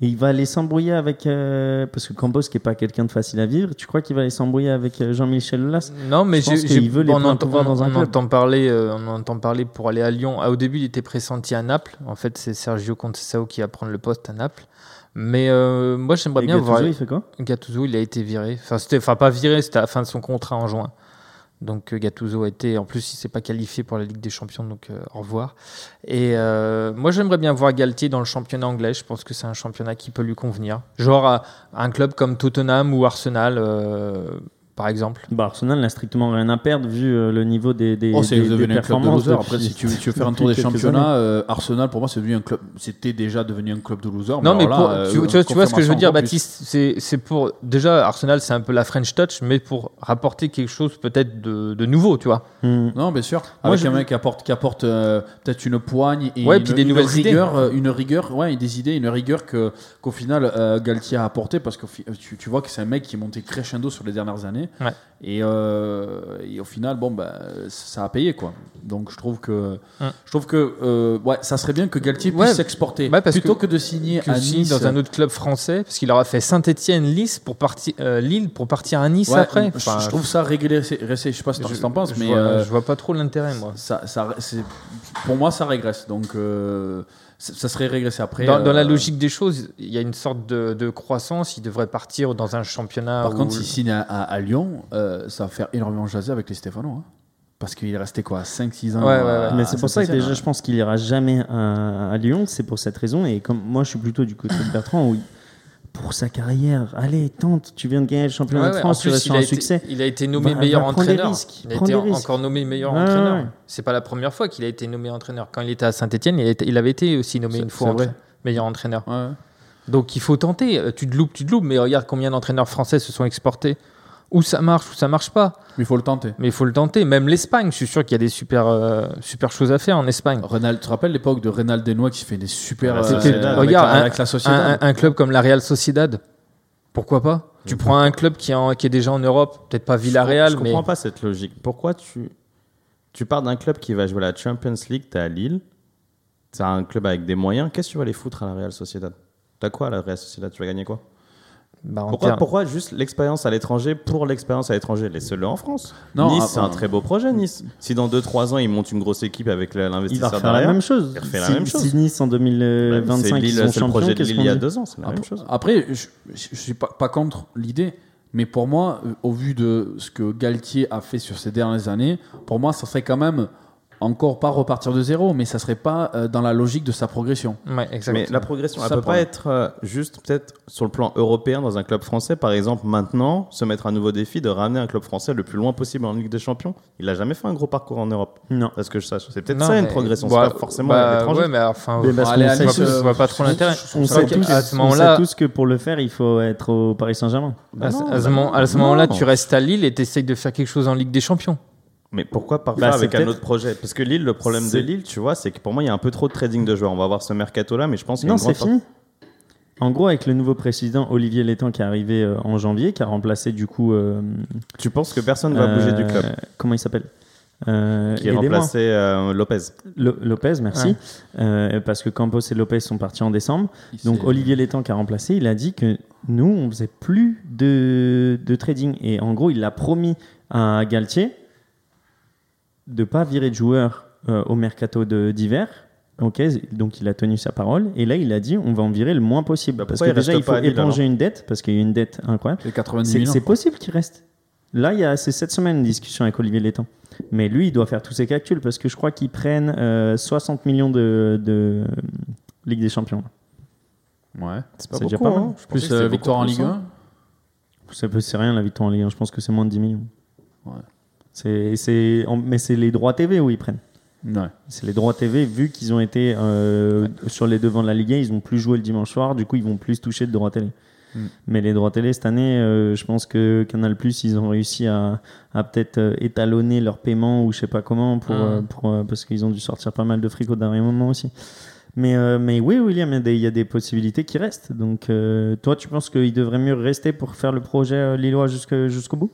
et il va aller s'embrouiller avec euh, parce que Campos qui est pas quelqu'un de facile à vivre. Tu crois qu'il va aller s'embrouiller avec euh, Jean-Michel Aulas? Non, mais Je qu'il veut les on, entend, pouvoirs on- dans un on club. entend parler, euh, on entend parler pour aller à Lyon. Ah, au début, il était pressenti à Naples. En fait, c'est Sergio Conceição qui va prendre le poste à Naples. Mais euh, moi, j'aimerais bien Gattuso, voir. il fait quoi? Gattuso, il a été viré. Enfin, c'était, enfin pas viré, c'était à la fin de son contrat en juin. Donc euh, Gattuso a été, en plus, il s'est pas qualifié pour la Ligue des Champions, donc euh, au revoir. Et euh, moi, j'aimerais bien voir Galtier dans le championnat anglais. Je pense que c'est un championnat qui peut lui convenir. Genre un club comme Tottenham ou Arsenal, par exemple. Bah, Arsenal n'a strictement rien à perdre vu euh, le niveau des, des, Oh, c'est des- des devenu un club de performances. losers. depuis- Après, si tu, tu veux faire un tour des championnats, années. euh, Arsenal, pour moi, c'est devenu un club. C'était déjà devenu un club de losers. Non, mais alors pour- là, euh, tu, tu vois, tu vois ce que je veux dire. Baptiste C'est c'est pour. Déjà, Arsenal, c'est un peu la French touch, mais pour rapporter quelque chose peut-être de, de nouveau, tu vois. Hmm. Non, bien sûr. Moi, Avec je- un mec qui apporte, qui apporte euh, peut-être une poigne et Ouais, une, puis des une nouvelles rigueur, idées. euh, une rigueur, ouais, et des idées, une rigueur que qu'au final euh, Galtier a apporté parce que tu, tu vois que c'est un mec qui est monté crescendo sur les dernières années. Ouais. Et, euh, et au final, bon, bah, ça a payé quoi. Donc je trouve que Hum. je trouve que euh, ouais, ça serait bien que Galtier puisse s'exporter Ouais, plutôt que- que, de signer Que à Nice dans un autre club français, parce qu'il aura fait Saint-Etienne, Lille pour partir, euh, Lille pour partir à Nice après. je- Enfin, je, trouve ça régressé. régressé. Je sais pas ce que tu en penses, mais vois, euh, je vois pas trop l'intérêt, moi. ça, ça, c'est- pour moi, ça régresse. Donc, ça serait régressé après. Dans, dans la euh, logique des choses, il y a une sorte de, de croissance. Il devrait partir dans un championnat. Par où- contre, s'il signe à, à- à Lyon, euh, ça va faire énormément jaser avec les Stéphano. hein. Parce qu'il est resté quoi 5-6 ans Ouais, ouais, à- ouais. Mais c'est pour ça que déjà, hein. je pense qu'il ira jamais à, à Lyon. C'est pour cette raison. Et comme moi, je suis plutôt du côté de Bertrand, où pour sa carrière, allez, tente. Tu viens de gagner le championnat Ouais, de ouais, France, tu vas un été, succès. il a été nommé meilleur entraîneur. risques, Il a été encore nommé meilleur entraîneur. ouais. C'est pas la première fois qu'il a été nommé entraîneur. Quand il était à Saint-Etienne, il, avait été aussi nommé une fois entra- meilleur entraîneur. Donc il faut tenter. Euh, Tu te loupes, tu te loupes. Mais regarde combien d'entraîneurs français se sont exportés. Où ça marche, où ça marche pas. Mais il faut le tenter. Mais il faut le tenter. Même l'Espagne, je suis sûr qu'il y a des super, euh, super choses à faire en Espagne. Renal, tu te rappelles l'époque de Reynald Denois qui fait des super. Ah, euh, avec, regarde, la, un- avec la société. Un, un- un club comme la Real Sociedad, pourquoi pas? Tu prends un club qui est, en- qui est déjà en Europe, peut-être pas Villarreal, Je mais comprends pas cette logique. Pourquoi tu, tu pars d'un club qui va jouer la Champions League, t'es à Lille, c'est un club avec des moyens, qu'est-ce que tu vas aller foutre à la Real Sociedad? T'as quoi à la Real Sociedad? Tu vas gagner quoi? Bah, pourquoi, juste l'expérience à l'étranger pour l'expérience à l'étranger? Laisse-le en France. Non, nice, ah, c'est un très beau projet, Nice. Si dans 2-3 ans, ils montent une grosse équipe avec le- Il va l'investisseur la derrière, même chose. il refait la même chose. si Nice en bah, 2025 c'est ils sont c'est le champions, projet de qu'est-ce Lille qu'on il y a dit deux ans, c'est la même Après, chose. après, je, je suis pas, pas contre l'idée, mais pour moi, euh, au vu de ce que Galtier a fait sur ces dernières années, pour moi, ça serait quand même encore pas repartir de zéro, mais ça serait pas euh, dans la logique de sa progression. Ouais, Mais la progression, elle ça peut pas être euh, juste peut-être sur le plan européen dans un club français. Par exemple, maintenant, se mettre un nouveau défi de ramener un club français le plus loin possible en Ligue des Champions. Il a jamais fait un gros parcours en Europe, Non. à ce que je sache. C'est peut-être Non, ça une progression, bah, c'est pas forcément bah, à l'étranger. ouais, mais enfin, Mais parce Allez, qu'on allez, sait je vois pas trop l'intérêt. On sait tous, à ce on moment-là- sait tous que pour le faire, il faut être au Paris Saint-Germain. Bah à, ce bah moment- non. à ce moment-là, tu restes à Lille et tu essayes de faire quelque chose en Ligue des Champions. Mais pourquoi pas Bah, avec un autre projet? Parce que Lille, le problème de Lille, tu vois, c'est que pour moi, il y a un peu trop de trading de joueurs. On va voir ce mercato-là, mais je pense a Non, c'est fini. En gros, avec le nouveau président Olivier Létang qui est arrivé euh, en janvier, qui a remplacé du coup. euh, Tu penses que personne va bouger du euh, club Comment il s'appelle? Euh, Qui a remplacé euh, Lopez. Lo- Lopez, merci. Ouais. Euh, parce que Campos et Lopez sont partis en décembre. Donc Olivier Létang qui a remplacé, il a dit que nous, on faisait plus de, de trading. Et en gros, il a promis à Galtier de pas virer de joueurs euh, au mercato de- d'hiver. Ok, donc il a tenu sa parole. Et là, il a dit on va en virer le moins possible. Bah, parce que il déjà, il faut éponger une dette, parce qu'il y a une dette incroyable. C'est 90 C'est millions. c'est possible qu'il reste. Là, il y a c'est cette semaine une discussion avec Olivier Létang. Mais lui, il doit faire tous ses calculs parce que je crois qu'ils prennent euh, 60 millions de, de Ligue des Champions. Ouais. C'est pas C'est déjà beaucoup, pas mal. hein. Je Plus euh, beaucoup victoire en Ligue hein. 1. C'est peu- c'est rien la victoire en Ligue 1. Je pense que c'est moins de 10 millions. Ouais. C'est, mais c'est les droits TV où ils prennent. Ouais. C'est les droits TV, vu qu'ils ont été euh, sur les devants de la Ligue 1, ils ont plus joué le dimanche soir, du coup ils vont plus toucher de droits télé. Mm. Mais les droits télé cette année, euh, je pense que Canal Plus, ils ont réussi à, à peut-être euh, étalonner leur paiement ou je sais pas comment pour, Mm. euh, pour, parce qu'ils ont dû sortir pas mal de fric au dernier moment aussi. Mais, mais oui, William, il y a des- il y, a des possibilités qui restent. Donc, toi, tu penses qu'il devrait mieux rester pour faire le projet lillois jusqu'au bout?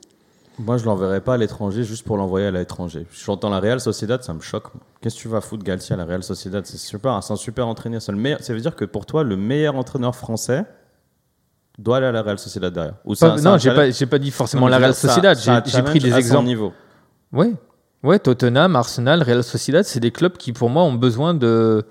Moi, je l'enverrai pas à l'étranger juste pour l'envoyer à l'étranger. J'entends la Real Sociedad, ça me choque. Qu'est-ce que tu vas foutre Galtier à la Real Sociedad? C'est super, c'est un super entraîneur. Le meilleur. Ça veut dire que pour toi, le meilleur entraîneur français doit aller à la Real Sociedad derrière. Ou c'est Pas- un- c'est non, j'ai pas, pas dit forcément Non, la Real Sociedad. J'ai pris des exemples. niveau. Ouais, Tottenham, Arsenal, Real Sociedad, c'est des clubs qui pour moi ont besoin de.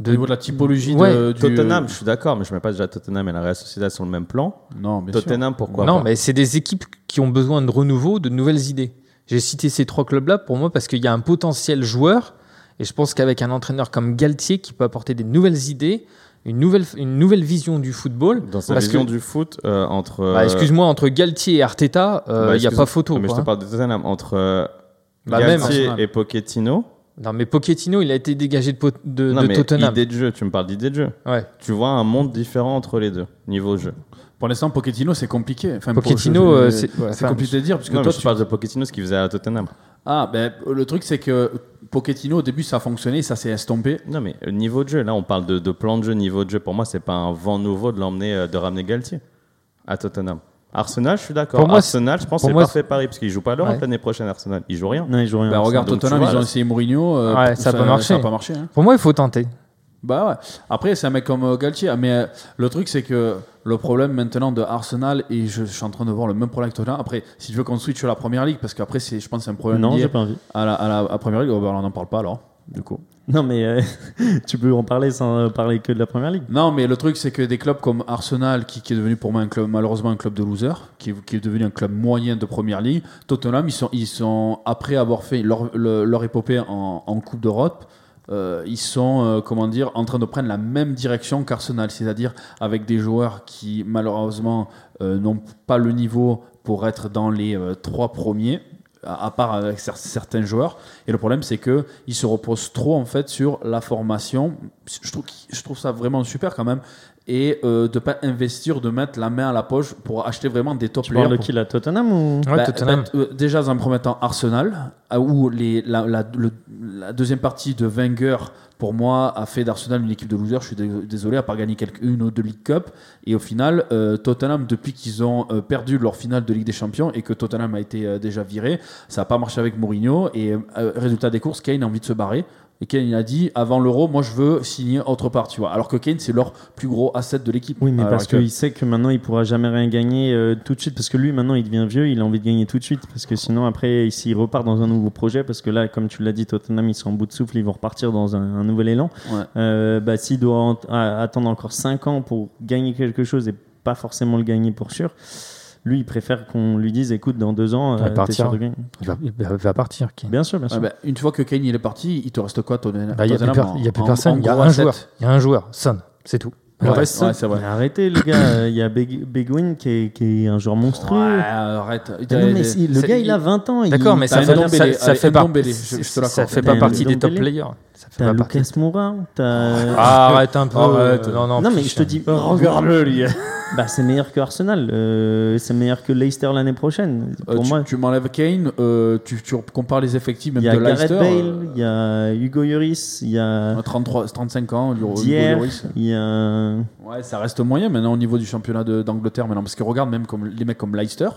Au de niveau de la typologie Ouais, de, du... Tottenham, je suis d'accord, mais je mets pas déjà Tottenham et la Real Sociedad sur le même plan. Non, sûr. Tottenham, pourquoi non, pas mais c'est des équipes qui ont besoin de renouveau, de nouvelles idées. J'ai cité ces trois clubs-là pour moi parce qu'il y a un potentiel joueur et je pense qu'avec un entraîneur comme Galtier qui peut apporter des nouvelles idées, une nouvelle, une nouvelle vision du football. Dans sa parce vision que- du foot, euh, entre. Bah, excuse-moi, entre Galtier et Arteta, euh, il bah, n'y a pas photo. Mais je te hein. parle de Tottenham. Entre euh, Bah, Galtier et Pochettino. Non, mais Pochettino, il a été dégagé de, de, non, de mais Tottenham. idée de jeu, tu me parles d'idée de jeu. Ouais. Tu vois un monde différent entre les deux, niveau jeu. Pour l'instant, Pochettino, c'est compliqué. Enfin, Pochettino, euh, c'est ouais, c'est enfin, compliqué de dire parce que Non, toi, je tu... parle de Pochettino, ce qu'il faisait à Tottenham. Ah, ben le truc c'est que Pochettino au début ça a fonctionné, ça s'est estompé. Non, mais euh, niveau de jeu, là, on parle de, de plan de jeu, niveau de jeu. Pour moi, c'est pas un vent nouveau de l'emmener, euh, de ramener Galtier à Tottenham. Arsenal, je suis d'accord. Pour moi, Arsenal, je pense c'est parfait pari parce qu'il joue pas l'Europe Ouais. l'année prochaine. Arsenal, il joue rien. Non, ils jouent rien. Bah, regarde Tottenham, vois, ils ont essayé Mourinho. euh, Ouais, ça a pas marché. Ça a pas marché. hein. Pour moi, il faut tenter. Bah ouais. Après, c'est un mec comme euh, Galtier. Mais euh, le truc, c'est que le problème maintenant de Arsenal, et je, je suis en train de voir le même problème que Tottenham. Après, si tu veux qu'on switch sur la première ligue, parce qu'après, je pense que c'est un problème Non, j'ai pas envie. à la, à la à première ligue, oh, bah, on n'en parle pas alors, du coup. Non, mais euh, tu peux en parler sans parler que de la première ligue. Non, mais le truc, c'est que des clubs comme Arsenal, qui, est devenu pour moi un club, malheureusement un club de losers, qui, est- devenu un club moyen de première ligue, Tottenham, ils sont, après avoir fait leur, le- leur épopée en, Coupe d'Europe, euh, ils sont, euh, comment en train de prendre la même direction qu'Arsenal, c'est-à-dire avec des joueurs qui, malheureusement, n'ont pas le niveau pour être dans les trois premiers. À part avec cer- certains joueurs, et le problème c'est que ils se reposent trop en fait sur la formation. Je trouve, je trouve ça vraiment super quand même, et euh, de pas investir, de mettre la main à la poche pour acheter vraiment des top Tu parles de players. qui là Tottenham ou Ouais, Bah, Tottenham. bah, euh, déjà dans un premier temps Arsenal, où les, la, la- le- la deuxième partie de Wenger pour moi a fait d'Arsenal une équipe de losers. Je suis dé- désolé, à part gagner quelques, une ou deux League Cup. Et au final, euh, Tottenham, depuis qu'ils ont euh, perdu leur finale de Ligue des Champions et que Tottenham a été euh, déjà viré, ça n'a pas marché avec Mourinho. Et euh, résultat des courses, Kane a envie de se barrer. Et Kane il a dit avant l'Euro, moi je veux signer autre part, tu vois. Alors que Kane c'est leur plus gros asset de l'équipe. Oui, mais l'heure parce qu'il sait que maintenant il pourra jamais rien gagner euh, tout de suite. Parce que lui, maintenant, il devient vieux, il a envie de gagner tout de suite. Parce que sinon, après, s'il repart dans un nouveau projet, parce que là, comme tu l'as dit, Tottenham, ils sont en bout de souffle, ils vont repartir dans un, un nouvel élan. Ouais. Euh, bah, s'il doit en- à- attendre encore 5 ans pour gagner quelque chose et pas forcément le gagner pour sûr, lui, il préfère qu'on lui dise écoute, dans deux ans, Il va euh, t'es sûr de gagner. Il va, il va- partir. Kane. Bien sûr, bien sûr. Ouais, bah, une fois que Kane il est parti, il te reste quoi Tottenham Bah, Il n'y a plus, Tottenham per- en- il y a plus en- personne. Il y a un joueur. Il y a un joueur. Son. C'est tout. Le Ouais, reste, ouais, arrêtez, les gars, il y a Beg- Beguin qui est, qui est un joueur monstrueux. Ouais, arrête. Mais non, mais si, le gars, il a 20 ans. il- D'accord, mais ça fait, ça, fait pas, Ndombele, je- je te ça fait pas partie des top players. T'as pas partie. Lucas Moura. T'as. Ah, arrête un peu. Arrête. Non, non, non, mais je te dis. Regarde-le, lui. Bah, c'est meilleur que Arsenal. euh, c'est meilleur que Leicester l'année prochaine. Euh, Pour tu, moi, tu m'enlèves Kane, euh, tu, tu compares les effectifs même il y a de Gareth Leicester. Bale, euh, il y a Hugo Lloris, il y a 33, 35 ans, Hugo Dier, Lloris. il y a. Ouais, ça reste moyen maintenant au niveau du championnat de- d'Angleterre maintenant. Parce que regarde, même comme les mecs comme Leicester, euh,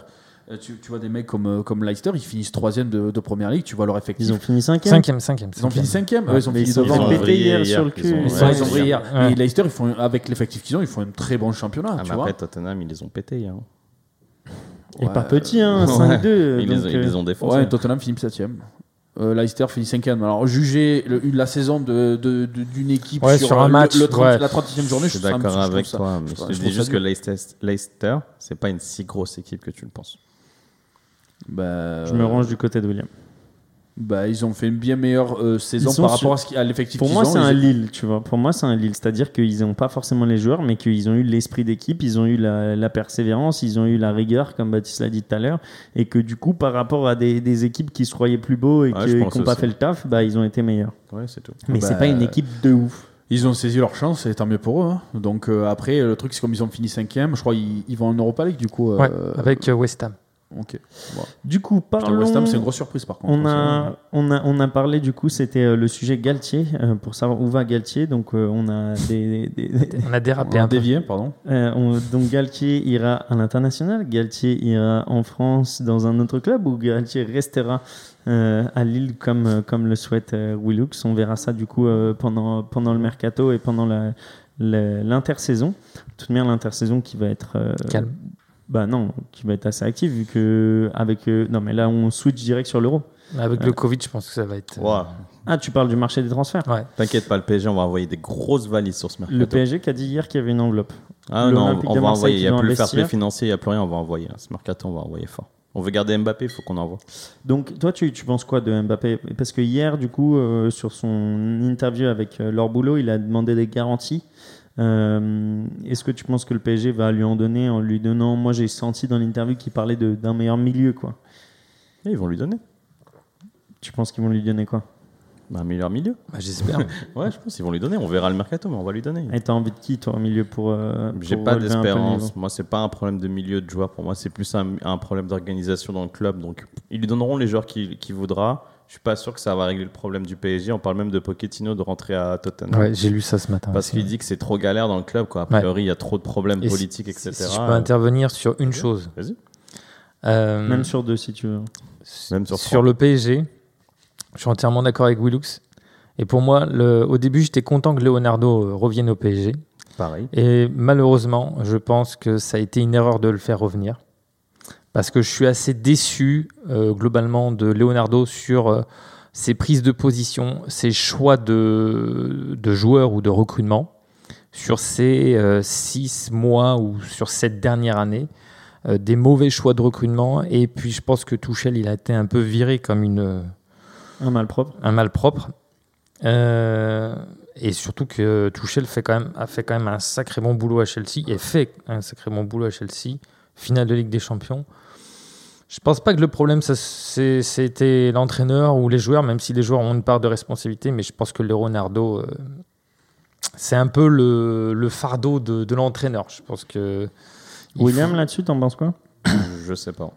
tu, tu vois des mecs comme, euh, comme Leicester, ils finissent troisième de, de première ligue, tu vois leur effectif. Ils ont fini 5 Cinquième, cinquième. Ils ont fini cinquième Ils ont fini ils devant. fait ont vrillé hier hier, sur le ils cul. ont- Ils, Ouais, ils ont brillé hier. Ouais. Et Leicester, ils font, avec l'effectif qu'ils ont, ils font un très bon championnat. Ah, tu mais vois. après, Tottenham, ils les ont pétés. Hein. Et Ouais. pas petit, hein, Ouais. 5-2. Ils, les, ont- ils euh, les ont défoncés. Ouais, Tottenham finit septième. Euh, Leicester finit cinquième. Alors, juger le- la saison de- de- de- d'une équipe Ouais, sur, sur un euh, le- match, le 30 ouais. la 30e journée, je suis d'accord je avec ça- toi, mais je dis juste que. Leicester, Leicester c'est pas une si grosse équipe que tu le penses. Bah, Je me range du côté de William. Bah, ils ont fait une bien meilleure euh, saison par sur- rapport à, ce qui- à l'effectif Pour qu'ils moi, ont. c'est un Ils- Lille, tu vois. Pour moi, c'est un Lille. C'est-à-dire qu'ils n'ont pas forcément les joueurs, mais qu'ils ont eu l'esprit d'équipe, ils ont eu la, la persévérance, ils ont eu la rigueur, comme Baptiste l'a dit tout à l'heure. Et que du coup, par rapport à des, des équipes qui se croyaient plus beaux et Ouais, qui n'ont pas fait le taf, bah, ils ont été meilleurs. Ouais, c'est tout. Mais Bah, c'est pas une équipe de ouf. Ils ont saisi leur chance et tant mieux pour eux. hein. Donc euh, après, le truc, c'est comme ils ont fini cinquième, je crois qu'ils ils vont en Europa League du coup. euh, Ouais, avec euh, West Ham. Ok. Bon. Du coup, Putain, parlons. le West Ham, c'est une grosse surprise par contre. On a, vrai. on, a, on a parlé du coup, c'était euh, le sujet Galtier, euh, pour savoir où va Galtier. Donc euh, on a des, des- des- On a dérapé On a un peu. dévié, pardon. euh, on- donc Galtier ira à l'international, Galtier ira en France dans un autre club ou Galtier restera euh, à Lille comme, comme le souhaite euh, Willux. On verra ça du coup euh, pendant, pendant le mercato et pendant la- l'intersaison. De toute manière, l'intersaison qui va être euh, Calme. Bah non, qui va être assez active vu que avec euh, non mais là on switch direct sur l'euro. Avec le Covid, je pense que ça va être. euh. Ah, tu parles du marché des transferts. Ouais. T'inquiète pas, le PSG, on va envoyer des grosses valises sur ce mercato. Le PSG qui a dit hier qu'il y avait une enveloppe. Ah non, on va envoyer. Il n'y a plus le fair play financier, il n'y a plus rien, on va envoyer. Ce mercato, on va envoyer fort. On veut garder Mbappé, il faut qu'on envoie. Donc toi tu, tu penses quoi de Mbappé? Parce que hier du coup euh, sur son interview avec euh, Laure Boulot, il a demandé des garanties. Euh, Est-ce que tu penses que le PSG va lui en donner en lui donnant Moi j'ai senti dans l'interview qu'il parlait de- d'un meilleur milieu quoi. Et ils vont lui donner. Tu penses qu'ils vont lui donner quoi? Bah, un meilleur milieu. Bah, J'espère. Ouais, je pense qu'ils vont lui donner. On verra le mercato, mais on va lui donner. Et t'as envie de qui toi au milieu pour euh, J'ai pour pas le niveau? d'espérance. Moi, c'est pas un problème de milieu de joueur. Pour moi, c'est plus un, un problème d'organisation dans le club. Donc, ils lui donneront les joueurs qu'il qu'il voudra. Je suis pas sûr que ça va régler le problème du PSG. On parle même de Pochettino de rentrer à Tottenham. Ouais, j'ai lu ça ce matin. Parce qu'il dit que c'est trop galère dans le club. Quoi. A priori, il y a trop de problèmes Et si- politiques, etc. Si, si je peux intervenir sur une chose. Vas-y. Euh, Même sur deux si tu veux. Même sur le PSG, je suis entièrement d'accord avec Willux. Et pour moi, le- au début, j'étais content que Leonardo euh, revienne au PSG. Pareil. Et malheureusement, je pense que ça a été une erreur de le faire revenir. Parce que je suis assez déçu euh, globalement de Leonardo sur euh, ses prises de position, ses choix de, de joueurs ou de recrutement sur ces euh, six mois ou sur cette dernière année. des mauvais choix de recrutement. Et puis je pense que Tuchel, il a été un peu viré comme une, Un malpropre. un malpropre. Et surtout que Tuchel fait quand même, a fait quand même un sacré bon boulot à Chelsea et fait un sacré bon boulot à Chelsea. Finale de Ligue des Champions. Je pense pas que le problème c'était l'entraîneur ou les joueurs, même si les joueurs ont une part de responsabilité, mais je pense que Leonardo, euh, c'est un peu le, le fardeau de, de l'entraîneur. Je pense que. il William faut- là-dessus t'en penses quoi? Je sais pas.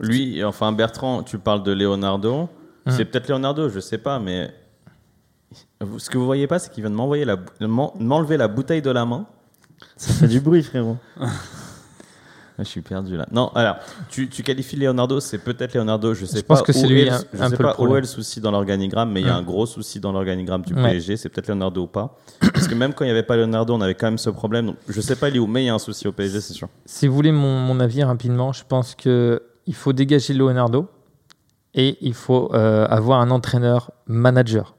Lui, enfin Bertrand, tu parles de Leonardo. C'est peut-être Leonardo, je sais pas, mais ce que vous voyez pas, c'est qu'il vient de m'envoyer la, m'en- m'enlever la bouteille de la main. Ça fait du bruit frérot. Je suis perdu là. Non, alors, tu, tu qualifies Leonardo, c'est peut-être Leonardo, je sais Je pas. pense que c'est où lui est le- un- je un sais peu le pas où problème. est le souci dans l'organigramme, mais il y a Mm. un gros souci dans l'organigramme du Ouais. PSG, c'est peut-être Leonardo ou pas. Parce que même quand il n'y avait pas Leonardo, on avait quand même ce problème. Donc, je sais pas il est où, mais il y a un souci au PSG, c'est sûr. Si vous voulez mon, mon avis rapidement, je pense que il faut dégager Leonardo et il faut euh, avoir un entraîneur manager.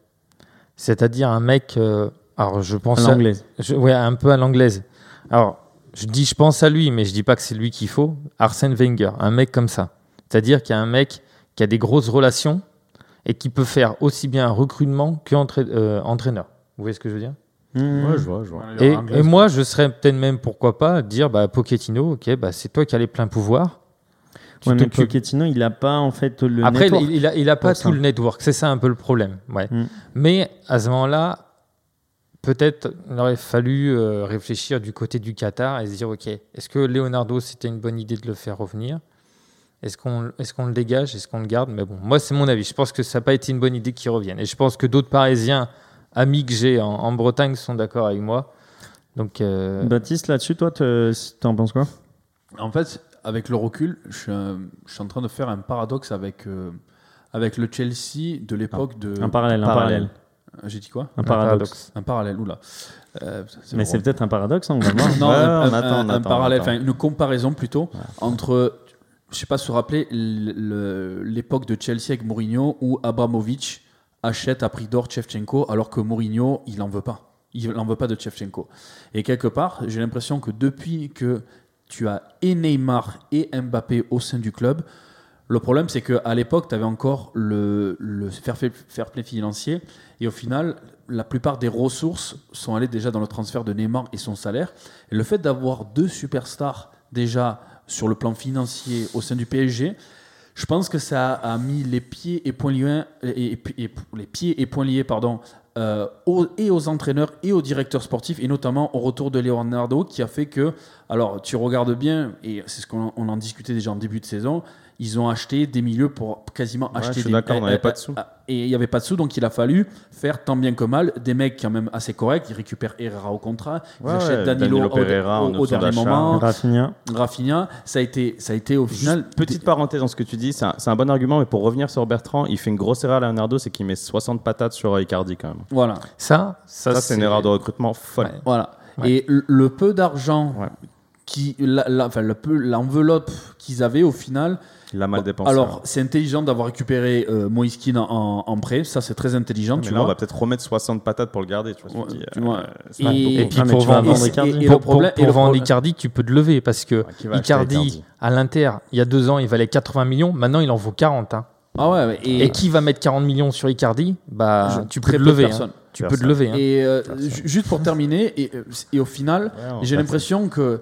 C'est-à-dire un mec. euh, alors, je pense. À l'anglaise. ouais, un peu à l'anglaise. Alors, je dis, je pense à lui, mais je dis pas que c'est lui qu'il faut. Arsène Wenger, un mec comme ça. C'est-à-dire qu'il y a un mec qui a des grosses relations et qui peut faire aussi bien un recrutement qu'entraîneur. Vous voyez ce que je veux dire? Mmh. Ouais, je vois, je vois. et, et moi, je serais peut-être même, pourquoi pas, dire bah, Pochettino, ok, bah, c'est toi qui as les pleins pouvoirs. Tu Ouais, mais Pochettino, il a pas en fait le Après, network. il, il a, il a pas tout ça. le network. C'est ça un peu le problème. Ouais. Mm. Mais à ce moment-là, peut-être il aurait fallu euh, réfléchir du côté du Qatar et se dire ok, est-ce que Leonardo c'était une bonne idée de le faire revenir? Est-ce qu'on est qu'on le dégage? Est-ce qu'on le garde? Mais bon, moi c'est mon avis. Je pense que ça n'a pas été une bonne idée qu'il revienne. Et je pense que d'autres Parisiens, amis que j'ai en, en Bretagne, sont d'accord avec moi. Donc euh, Baptiste, là-dessus, toi, te- t'en penses quoi? En fait, avec le recul, je suis, un- je suis en train de faire un paradoxe avec, euh, avec le Chelsea de l'époque de. Un parallèle, un parallèle. parallèle. Euh, J'ai dit quoi Un paradoxe. Un parallèle, oula. Euh, Mais c'est peut-être un paradoxe, on va voir. non, Ouais, un, on attend, un- on un attend, parallèle, enfin une comparaison plutôt entre, je sais pas se rappeler le- le- l'époque de Chelsea avec Mourinho où Abramovich achète à prix d'or Shevchenko alors que Mourinho il en veut pas. Il n'en veut pas de Shevchenko. Et quelque part, j'ai l'impression que depuis que tu as et Neymar et Mbappé au sein du club, le problème c'est qu'à l'époque, tu avais encore le, le fair, play, financier et au final, la plupart des ressources sont allées déjà dans le transfert de Neymar et son salaire. Et le fait d'avoir deux superstars déjà sur le plan financier au sein du PSG, je pense que ça a mis les pieds et poings liés, et, les pieds et poings liés pardon, euh, aux- et aux entraîneurs et aux directeurs sportifs, et notamment au retour de Leonardo, qui a fait que, alors tu regardes bien, et c'est ce qu'on on en discutait déjà en début de saison, ils ont acheté des milieux pour quasiment Ouais, acheter je suis des d'accord, on euh, avait euh, pas de sous. euh, Et il n'y avait pas de sous, donc il a fallu faire tant bien que mal des mecs quand même assez corrects. Ils récupèrent Herrera au contrat, ils achètent Danilo, Danilo au- Pereira au, au option dernier d'achat. moment, Rafinha. Rafinha. Ça a été, ça a été au final. Juste petite parenthèse dans ce que tu dis, c'est un, c'est un bon argument, mais pour revenir sur Bertrand, il fait une grosse erreur à Leonardo, c'est qu'il met 60 patates sur Icardi quand même. Voilà. Ça, ça, Ça, c'est une erreur de recrutement folle. Ouais. Voilà. Ouais. Et le, le peu d'argent Ouais. qui, la- la- enfin, le peu- l'enveloppe qu'ils avaient au final. Il l'a mal dépensé. Alors, c'est intelligent d'avoir récupéré euh, Moïskine en, en prêt. Ça, c'est très intelligent. mais tu là, vois. on va peut-être remettre 60 patates pour le garder. Tu vois, ce que Ouais, je dis, tu euh, vois. Et-. Et puis Ah, pour tu vendre, Icardi. pour, pour- pour vendre tu peux te lever parce que Icardi, Icardi à l'Inter, il y a deux ans, il valait 80 millions. Maintenant, il en vaut 40. hein. Ah ouais, Et, qui va mettre 40 millions sur Icardi? Bah, Je- Tu très peux te peu de lever. hein. Tu peux te lever. hein. Et euh, ju- juste pour terminer, et, euh, et au final, Ouais, j'ai l'impression que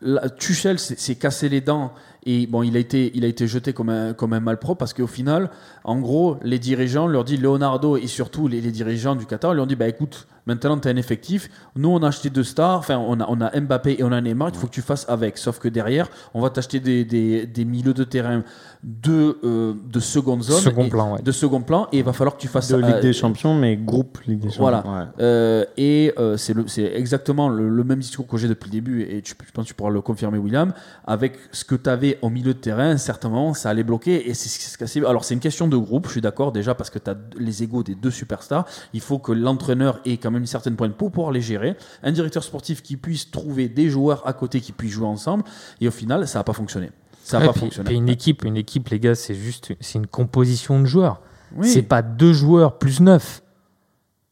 la- Tuchel s'est cassé les dents et bon, il a été, jeté comme un, comme un malpropre parce qu'au final, en gros, les dirigeants leur dit Leonardo et surtout les, dirigeants du Qatar leur dit bah écoute, maintenant tu as un effectif, nous on a acheté deux stars, enfin on a, on a Mbappé et on a Neymar, il faut que tu fasses avec. Sauf que derrière, on va t'acheter des, des, des milieux de terrain de, euh, de seconde zone, Second et- plan, ouais. de second plan, et il va falloir que tu fasses De Ligue euh, des Champions, mais groupe Ligue des Champions. Voilà. Ouais. Euh, et euh, c'est exactement le, le même discours que j'ai depuis le début, et tu, je pense que tu pourras le confirmer, William. Avec ce que tu avais au milieu de terrain, à un certain moment, ça allait bloquer. Et c'est ce qui. Alors, c'est une question de groupe, je suis d'accord, déjà, parce que tu as les égaux des deux superstars. Il faut que l'entraîneur ait quand même une certaine pointe pour pouvoir les gérer. Un directeur sportif qui puisse trouver des joueurs à côté qui puissent jouer ensemble. Et au final, ça n'a pas fonctionné. Ça n'a Ouais, pas puis- fonctionné. puis une équipe, une équipe, les gars, c'est juste c'est une composition de joueurs. Oui. C'est pas deux joueurs plus neuf.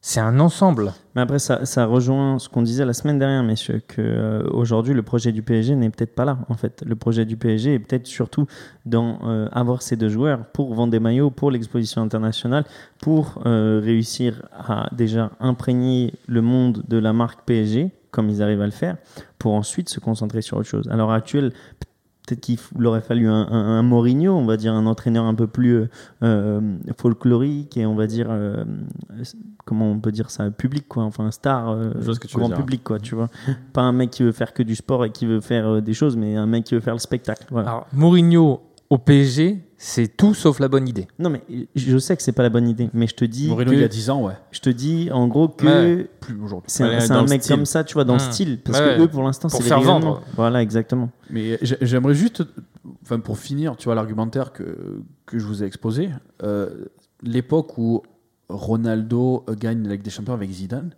C'est un ensemble. Mais après, ça, ça rejoint ce qu'on disait la semaine dernière, messieurs, que euh, aujourd'hui le projet du PSG n'est peut-être pas là. En fait, le projet du PSG est peut-être surtout dans euh, avoir ces deux joueurs pour vendre des maillots, pour l'exposition internationale, pour euh, réussir à déjà imprégner le monde de la marque PSG, comme ils arrivent à le faire, pour ensuite se concentrer sur autre chose. À l'heure peut-être qu'il aurait fallu un, un, un Mourinho, on va dire un entraîneur un peu plus euh, euh, folklorique et on va dire euh, comment on peut dire ça public quoi enfin un star euh, que tu grand public quoi tu vois pas un mec qui veut faire que du sport et qui veut faire des choses mais un mec qui veut faire le spectacle voilà. Alors, Mourinho au PSG, c'est tout sauf la bonne idée. non mais je sais que c'est pas la bonne idée mais je te dis Mourinho, que- il y a 10 ans, ouais. je te dis en gros que Ouais. Plus aujourd'hui. c'est un, Ouais, mec style. comme ça tu vois dans le Mmh. style parce Ouais, que eux pour l'instant Pour c'est faire les rayonnements. vendre. voilà exactement Mais j'ai- j'aimerais juste, enfin pour finir, tu vois l'argumentaire que, que je vous ai exposé, euh, l'époque où Ronaldo gagne la Ligue des Champions avec Zidane,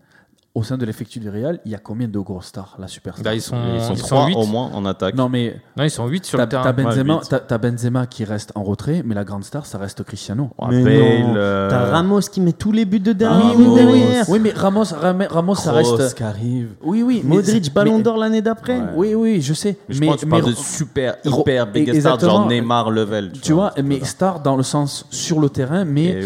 au sein de l'effectif du Real, il y a combien de gros stars, la superstar Bah, ils sont, Ils sont ils sont au moins en attaque. Non mais Non, ils sont 8 sur t'as le terrain. t'as Benzema, Ouais, t'as Benzema qui reste en retrait, mais la grande star, ça reste Cristiano. Oh, Mais Bale, non, euh, t'as Ramos qui met tous les buts de dernier oui, but oui, oui. derrière Oui, mais Ramos, Ram- Ramos, ça reste. qui arrive. Oui, oui. mais- Modric ballon mais- d'or l'année d'après Ouais. Oui, oui, je sais. Je pense que tu parles de super, hyper Ro- big star, genre Neymar level. Tu vois, mais star dans le sens sur le terrain, mais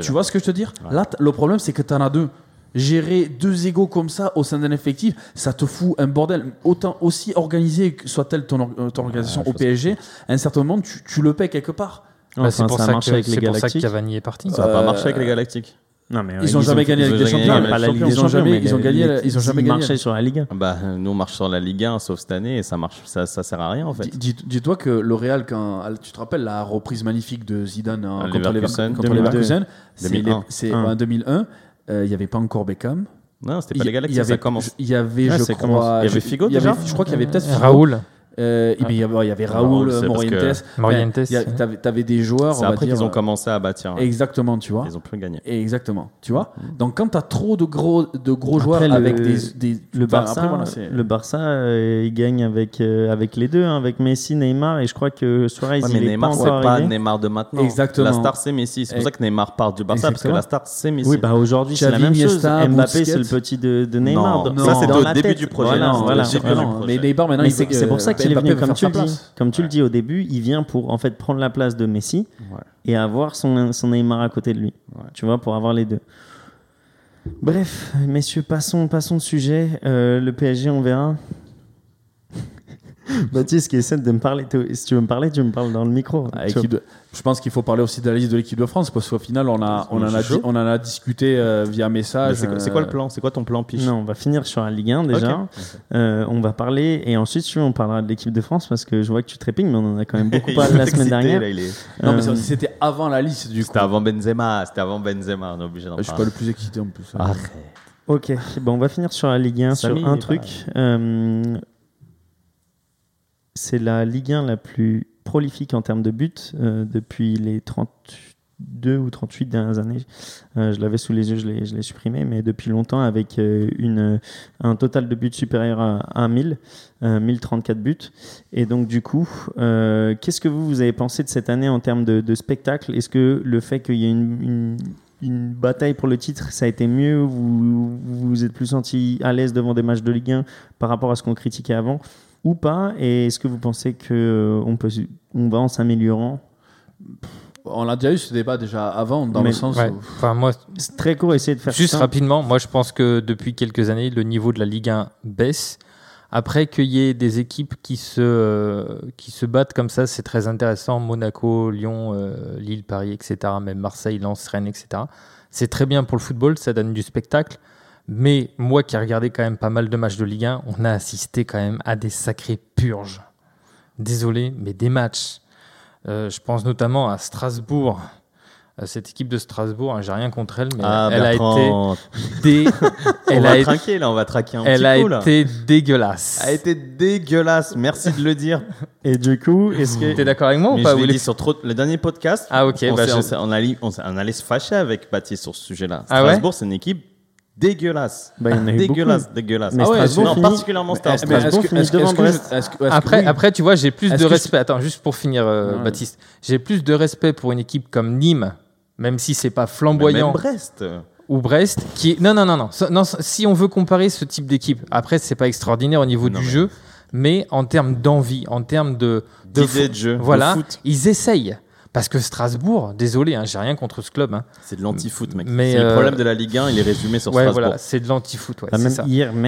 tu vois ce que je te veux dire. Là, le problème, c'est que tu en as deux. Gérer deux égaux comme ça au sein d'un effectif, ça te fout un bordel. Autant aussi organisé que soit-elle ton, or- euh, ton organisation au PSG, à un certain moment, tu, tu le paies quelque part. Bah, c'est pour ça a ça, marché que, avec les pour ça que. Cavani est parti. Ça va pas Euh, marcher avec les Galactiques. Non, mais Ils ont jamais gagné la ils Ligue ont des jamais Champions. gagné pas Ils des ont Champions, jamais- ils ont les- gagné les- ils ont jamais gagné. marchaient sur la Ligue 1. Bah, nous, on marche sur la Ligue 1, sauf cette année, et ça marche, ça, ça sert à rien en fait. Dis- dis- Dis-toi que le Real, quand, tu te rappelles la reprise magnifique de Zidane hein, contre les Leverkusen. contre 2002. Leverkusen, c'est 2001. les- c'est Un. en 2001. Euh, Il n'y avait pas encore Beckham. Non, c'était pas les Galactiques, il y avait, ça commence. Il y avait, je crois. Il y avait Figo il y avait- déjà Je crois qu'il y avait peut-être Figo. Raoul, Euh, mais il y avait, il y avait Raoul, parce Morientes. Morientes, il y a- ouais. T'avais t'avais des joueurs. C'est après qu'ils ont euh, commencé à bâtir. Exactement, tu vois. Ils ont plus gagné. Exactement, tu vois. Donc quand tu as trop de gros, de gros joueurs Après, le- avec des, des Le Barça, après, voilà, le Barça euh, il gagne avec, euh, avec les deux, hein, avec Messi, Neymar, et je crois que Suarez, Ouais, il mais est Neymar, pas c'est pas arrivé. Neymar de maintenant. Exactement. La star, c'est Messi. C'est pour Et- ça que Neymar part du Barça, parce que Exactement. la star, c'est Messi. Oui, bah aujourd'hui c'est la même chose. Mbappé, c'est le petit de, Neymar. Non, ça, c'était au début du projet. Voilà, Non, non, mais Neymar maintenant, il c'est pour ça est venu, comme tu le dis. Comme tu le dis au début, il vient pour en fait prendre la place de Messi Ouais. et avoir son, son Neymar à côté de lui. Ouais. Tu vois, pour avoir les deux. Bref, messieurs, passons, passons de sujet. Euh, le PSG, on verra. Baptiste qui essaie de me parler. Si tu veux me parler, tu me parles dans le micro. Ah, de- Je pense qu'il faut parler aussi de la liste de l'équipe de France parce qu'au final, on, a, on, en a, suis chaud. di- on en a discuté euh, via message. C'est quoi, le euh, plan C'est quoi ton plan, Piche? Non, on va finir sur la Ligue 1 déjà. Euh, on va parler et ensuite si tu veux, on parlera de l'équipe de France parce que je vois que tu trépignes, mais on en a quand même beaucoup parlé la semaine Excité, dernière. là, il est- Non, mais ça, c'était avant la liste du coup. C'était avant Benzema, c'était avant Benzema, on est obligé d'en Je suis pas parler. le plus excité en plus. Arrête. Ok, bon, on va finir sur la Ligue 1 Samy, sur un truc. Euh, c'est la Ligue 1 la plus prolifique en termes de buts euh, depuis les 32 ou 38 dernières années. Euh, je l'avais sous les yeux, je l'ai supprimé, mais depuis longtemps avec euh, un total de buts supérieur à, à 1000, euh, 1034 buts. Et donc du coup, qu'est-ce que vous, vous avez pensé de cette année en termes de, spectacle? Est-ce que le fait qu'il y ait une, bataille pour le titre, ça a été mieux? Vous, vous êtes plus senti à l'aise devant des matchs de Ligue 1 par rapport à ce qu'on critiquait avant? Ou pas Et est-ce que vous pensez que euh, on peut, on va en s'améliorant? On a déjà eu ce débat déjà avant, dans Mais- le sens Ouais. où. Enfin, moi, C'est très court, essayez de faire Juste ça. rapidement, moi je pense que depuis quelques années, le niveau de la Ligue 1 baisse. Après qu'il y ait des équipes qui se, euh, qui se battent comme ça, c'est très intéressant. Monaco, Lyon, euh, Lille, Paris, etc. Même Marseille, Lens, Rennes, etc. C'est très bien pour le football, ça donne du spectacle. Mais moi qui ai regardé quand même pas mal de matchs de Ligue 1, on a assisté quand même à des sacrées purges. Désolé, mais des matchs. Euh, je pense notamment à Strasbourg. Euh, Cette équipe de Strasbourg, hein, j'ai rien contre elle, mais Ah, elle a été dé- on elle va a été, traquer là, on va traquer un elle petit a coup là. été dégueulasse. a été dégueulasse, merci de le dire. Et du coup, est-ce que T'es d'accord avec moi Mais ou pas je l'ai Willy dit sur trop, le dernier podcast. Ah, ok, On, bah, s'est- je- on s'est- on allait, on se fâcher avec Baptiste sur ce sujet-là. Ah ouais Strasbourg, c'est une équipe dégueulasse. Bah, il y en a eu dégueulasse, beaucoup. dégueulasse. Mais Ah ouais, Strasbourg non, finit- particulièrement Strasbourg. Après, oui. après, tu vois, j'ai plus de je- respect. Attends, juste pour finir, euh, Ouais. Baptiste. J'ai plus de respect pour une équipe comme Nîmes, même si c'est pas Même flamboyant, Brest. ou Brest, qui non, non, non, non. Si on veut comparer ce type d'équipe, après, c'est pas extraordinaire au niveau Non, du mais- jeu, mais en termes d'envie, en termes de, de de jeu, de voilà, foot. ils essayent. Parce que Strasbourg, désolé, hein, j'ai rien contre ce club. hein. C'est de l'anti-foot, mec. Mais, C'est euh, le problème de la Ligue 1, il est résumé sur Ouais, Strasbourg. voilà, c'est de l'anti-foot. ouais, Bah,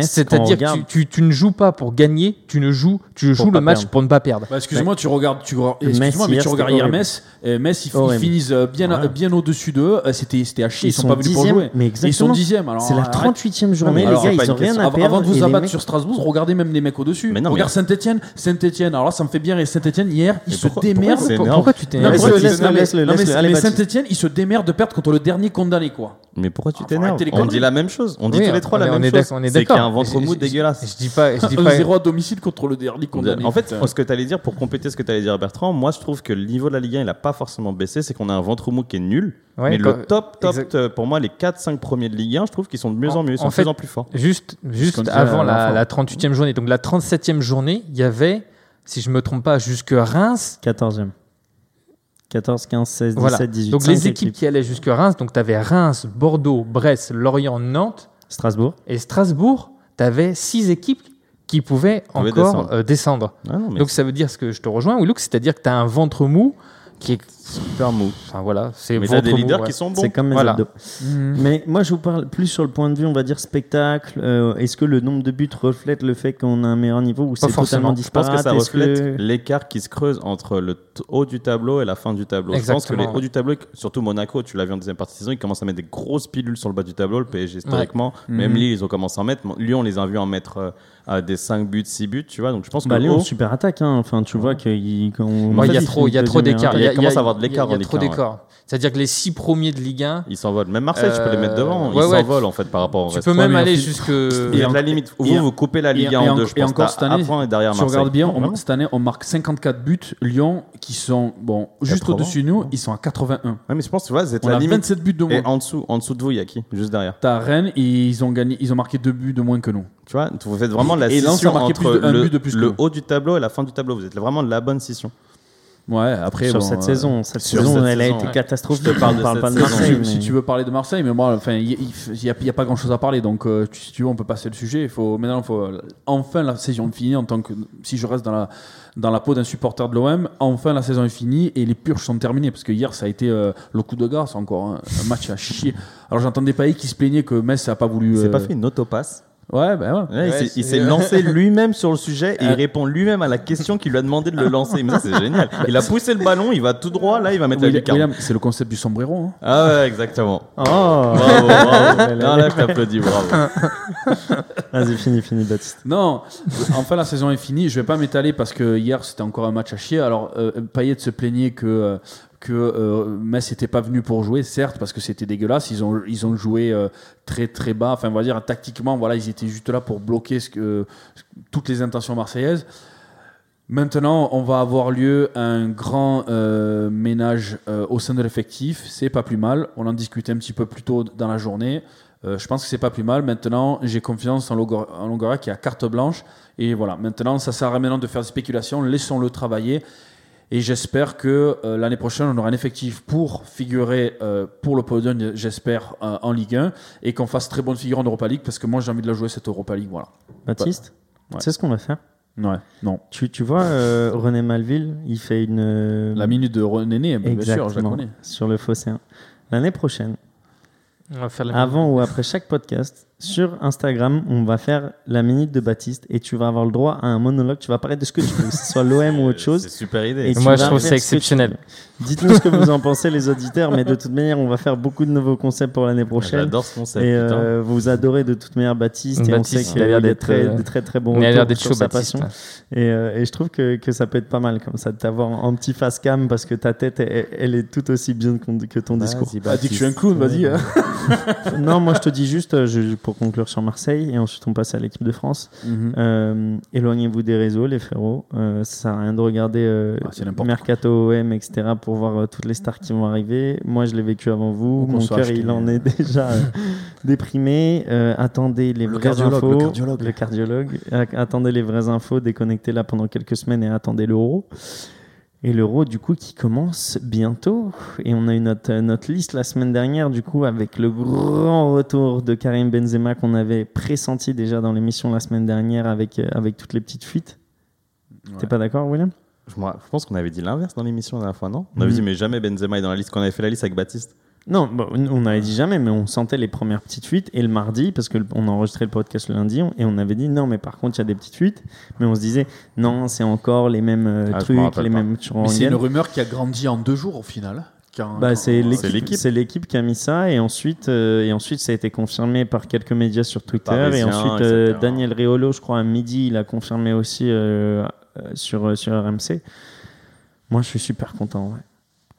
C'est-à-dire que regarde- tu, tu- tu ne joues pas pour gagner, tu ne joues, tu joues le match perdre. pour ne pas perdre. Bah, excuse-moi, tu regardes, tu excuse-moi, mais hier, tu regardes hier. Metz. et Metz, ils, ils finissent euh, bien, Voilà. bien au-dessus d'eux. Euh, C'était, c'était à chier. Ils, sont, sont pas venus pour jouer. mais ils sont dixièmes. Alors, C'est la arrête. 38e journée, les gars, ils ont rien à Avant, perdre. avant de vous abattre sur Strasbourg, regardez même les mecs au-dessus. Regarde Saint-Etienne. Saint-Etienne, alors là, ça me fait bien. Et Saint-Etienne, hier, ils se démerdent. pourquoi tu t'es Laisse-le, mais- laisse-le, non, mais- laisse-le. Allez, mais Baptiste. Saint-Etienne, ils se démerdent de perdre contre le dernier condamné, quoi. Mais pourquoi tu Ah, faut t'énerves arrêter les On conneries. dit la même chose. On dit Oui, tous les trois on la même on est chose. d'accord, on est C'est qu'il y a d'accord. un ventre Je- mou je- dégueulasse. Je dis pas, je dis Un pas. 0 à domicile contre le dernier condamné. En fait, putain. ce que tu allais dire, pour compléter ce que tu allais dire, Bertrand, moi je trouve que le niveau de la Ligue 1, il n'a pas forcément baissé. C'est qu'on a un ventre mou qui est nul. Ouais, mais quand- le top, top, exact. euh, pour moi, les 4-5 premiers de Ligue 1, je trouve qu'ils sont de mieux en, En- mieux. Ils sont en de fait- plus en plus forts. Juste, juste disait avant la la, fois. la 38e journée, donc la 37e journée, il y avait, si je me trompe pas, jusque Reims. 14e. 14, 15, 16, 17, Voilà. 18. Donc les équipes qui allaient jusque Reims, donc tu avais Reims, Bordeaux, Brest, Lorient, Nantes Strasbourg. et Strasbourg, tu avais six équipes qui pouvaient encore descendre. euh, descendre. Ah non, Donc ça veut dire ce que je te rejoins, Willouk, c'est-à-dire que tu as un ventre mou qui est. super mou. Enfin voilà, c'est Mais t'as ventre des mou, leaders ouais. qui sont bons. C'est comme mes Voilà. abdos. Mhm. Mais moi, je vous parle plus sur le point de vue, on va dire, spectacle. Euh, Est-ce que le nombre de buts reflète le fait qu'on a un meilleur niveau ou c'est forcément. totalement Je pense disparate que ça Est-ce reflète que- l'écart qui se creuse entre le t- haut du tableau et la fin du tableau. je pense que Exactement, les ouais. hauts du tableau, surtout Monaco, tu l'as vu en deuxième partie de saison, ils commencent à mettre des grosses pilules sur le bas du tableau, le PSG historiquement. Même Mhm. Lille, ils ont commencé à en mettre. Lyon, on les a vus en mettre euh, à des 5 buts, 6 buts, tu vois. Donc je pense que Bah, le haut, super attaque. Hein. Enfin, tu vois qu'il. il y a Vas-y, trop, il y a trop d'écart. Il commence à avoir de l'écart Il y a trop d'écart. C'est-à-dire que les six premiers de Ligue 1, ils s'envolent. Même Marseille, tu peux les mettre devant. Ils ouais, ouais, s'envolent en fait par rapport au tu reste. peux Ouais, même aller jusque. Il y a de la limite. Vous, vous coupez la Ligue et- 1 et en deux, je et pense. encore cette année, un point derrière Tu regardes bien, on- cette année, on marque 54 buts. Lyon, qui sont bon, juste 80, au-dessus de nous, ils sont à 81. Ouais, mais je pense, tu vois, c'est la a limite. 27 buts de moins. Et en dessous, en dessous de vous, il y a qui Juste derrière? T'as Rennes ils ont gagné, ils ont marqué deux buts de moins que nous. Tu vois, vous faites vraiment la scission entre le, but de plus que le nous. haut du tableau et la fin du tableau. Vous êtes vraiment de la bonne scission. Ouais, après sur bon, cette euh, saison. Cette sur saison, cette elle a été ouais. catastrophique. Je te parle de parle cette pas de saison. Marseille. Si, tu veux parler de Marseille, mais moi, enfin, il n'y a, il y a pas grand chose à parler. Donc, euh, si tu veux, on peut passer le sujet. Il faut maintenant, faut euh, enfin la saison est finie. En tant que si je reste dans la dans la peau d'un supporter de l'OM, enfin la saison est finie et les purges sont terminées parce que hier ça a été euh, le coup de grâce encore hein, un match à chier. Alors j'entendais pas qui se plaignait que Metz a pas voulu. C'est euh, pas fait une autopasse Ouais, ben ouais. Ouais, il s'est- il s'est lancé lui-même sur le sujet et il répond lui-même à la question qui lui a demandé de le lancer. Mais ça, c'est génial. Il a poussé le ballon, il va tout droit, là, il va mettre la William, lucarne. William, c'est le concept du sombrero. hein. Ah ouais, exactement. Oh Bravo, bravo. Non, là, je t'applaudis, bravo. Vas-y, fini, fini, Baptiste. Non, enfin la saison est finie. Je vais pas m'étaler parce que hier c'était encore un match à chier. Alors euh, Payet se plaignait que euh, que euh, Metz n'était pas venu pour jouer, certes parce que c'était dégueulasse. Ils ont joué euh, très très bas. Enfin on va dire tactiquement, voilà, ils étaient juste là pour bloquer ce que, toutes les intentions marseillaises. Maintenant, on va avoir lieu un grand euh, ménage euh, au sein de l'effectif. C'est pas plus mal. On en discutait un petit peu plus tôt dans la journée. Je pense que c'est pas plus mal. Maintenant, j'ai confiance en Longoria, en Longoria qui a carte blanche. Et voilà. Maintenant, ça sert à rien de faire des spéculations. Laissons-le travailler. Et j'espère que euh, l'année prochaine, on aura un effectif pour figurer euh, pour le podium, j'espère, euh, en Ligue 1. Et qu'on fasse très bonne figure en Europa League. Parce que moi, j'ai envie de la jouer cette Europa League. Voilà. Baptiste, Ouais. tu sais ce qu'on va faire? Ouais. Non. tu, tu vois, euh, René Malville, il fait une. La minute de René, bien sûr, je la connais. Sur le Phocéen. L'année prochaine, On va faire la avant ou après chaque podcast, sur Instagram, on va faire la minute de Baptiste et tu vas avoir le droit à un monologue. Tu vas parler de ce que tu veux, que ce soit l'OM ou autre C'est chose. super idée. Et Moi, je trouve faire ça ce que tu exceptionnel. Dites-nous ce que vous en pensez, les auditeurs, mais de toute manière, on va faire beaucoup de nouveaux concepts pour l'année prochaine. J'adore ce concept. Et euh, vous adorez de toute manière Baptiste, et on Baptiste, sait il a l'air qu'il est d'être, très, euh, très très bon Il a l'air d'être sur chaud, sa Baptiste. passion. Et, euh, et je trouve que, que ça peut être pas mal comme ça de t'avoir en, petit face cam parce que ta tête, elle, elle est tout aussi bien que, que ton discours. Vas-y, Ah, dis que je suis un Baptiste. clown, vas-y. hein. non, moi je te dis juste, euh, je- pour conclure sur Marseille, et ensuite on passe à l'équipe de France. Mhm. Euh, éloignez-vous des réseaux, les frérots. Euh, ça sert à rien de regarder euh, Ah, Mercato OM, etc. pour voir toutes les stars qui vont arriver. Moi, je l'ai vécu avant vous. Mon cœur, il en est déjà déprimé. Attendez les Le vraies infos. le cardiologue. Le cardiologue. Attendez les vraies infos. Déconnectez là pendant quelques semaines et attendez l'euro. Et l'euro, du coup, qui commence bientôt. Et on a eu notre, notre liste la semaine dernière, du coup, avec le grand retour de Karim Benzema qu'on avait pressenti déjà dans l'émission la semaine dernière avec, euh, avec toutes les petites fuites. T'es pas d'accord, William? Je, moi, je pense qu'on avait dit l'inverse dans l'émission la dernière fois, non? On avait Mhm. dit, mais jamais Benzema est dans la liste. Qu'on avait fait la liste avec Baptiste. Non, bah, on n'avait dit jamais, mais on sentait les premières petites fuites. Et le mardi, parce qu'on a enregistré le podcast le lundi, on- et on avait dit non, mais par contre, il y a des petites fuites. Mais on se disait non, c'est encore les mêmes euh, Ah, trucs, les pas. mêmes Mais c'est une rumeur qui a grandi en deux jours au final. Bah, c'est l'équipe, l'équipe. c'est l'équipe qui a mis ça et ensuite, euh, et ensuite ça a été confirmé par quelques médias sur Twitter Parisien, et ensuite euh. Daniel Riolo, je crois à midi, il a confirmé aussi euh, euh, sur euh, sur RMC. Moi, je suis super content. ouais.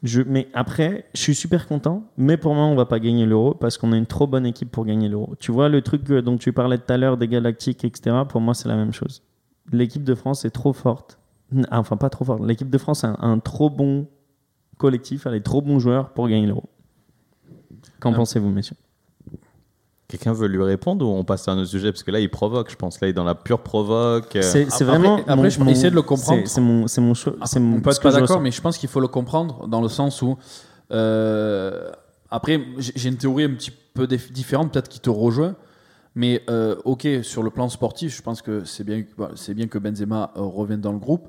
Je, mais après, je suis super content, mais pour moi, on va pas gagner l'euro parce qu'on a une trop bonne équipe pour gagner l'euro. Tu vois le truc euh, dont tu parlais tout à l'heure des Galactiques, etc. Pour moi, c'est la même chose. L'équipe de France est trop forte. Ah, Enfin, pas trop forte. L'équipe de France a un, un trop bon collectif, elle est trop bons joueurs pour gagner l'euro. Qu'en Ah. pensez-vous, messieurs? Quelqu'un veut lui répondre ou on passe à un autre sujet? Parce que là, il provoque, je pense. Là, il est dans la pure provoque. euh, C'est c'est après- vraiment. après, je peux essayer de le comprendre. C'est mon, c'est mon, cho- c'est mon. on peut être pas d'accord, mais je pense qu'il faut le comprendre dans le sens où. euh, après, j'ai une théorie un petit peu dif- différente, peut-être qui te rejoint. Mais euh, ok, sur le plan sportif, je pense que c'est bien, bah, c'est bien que Benzema euh, revienne dans le groupe.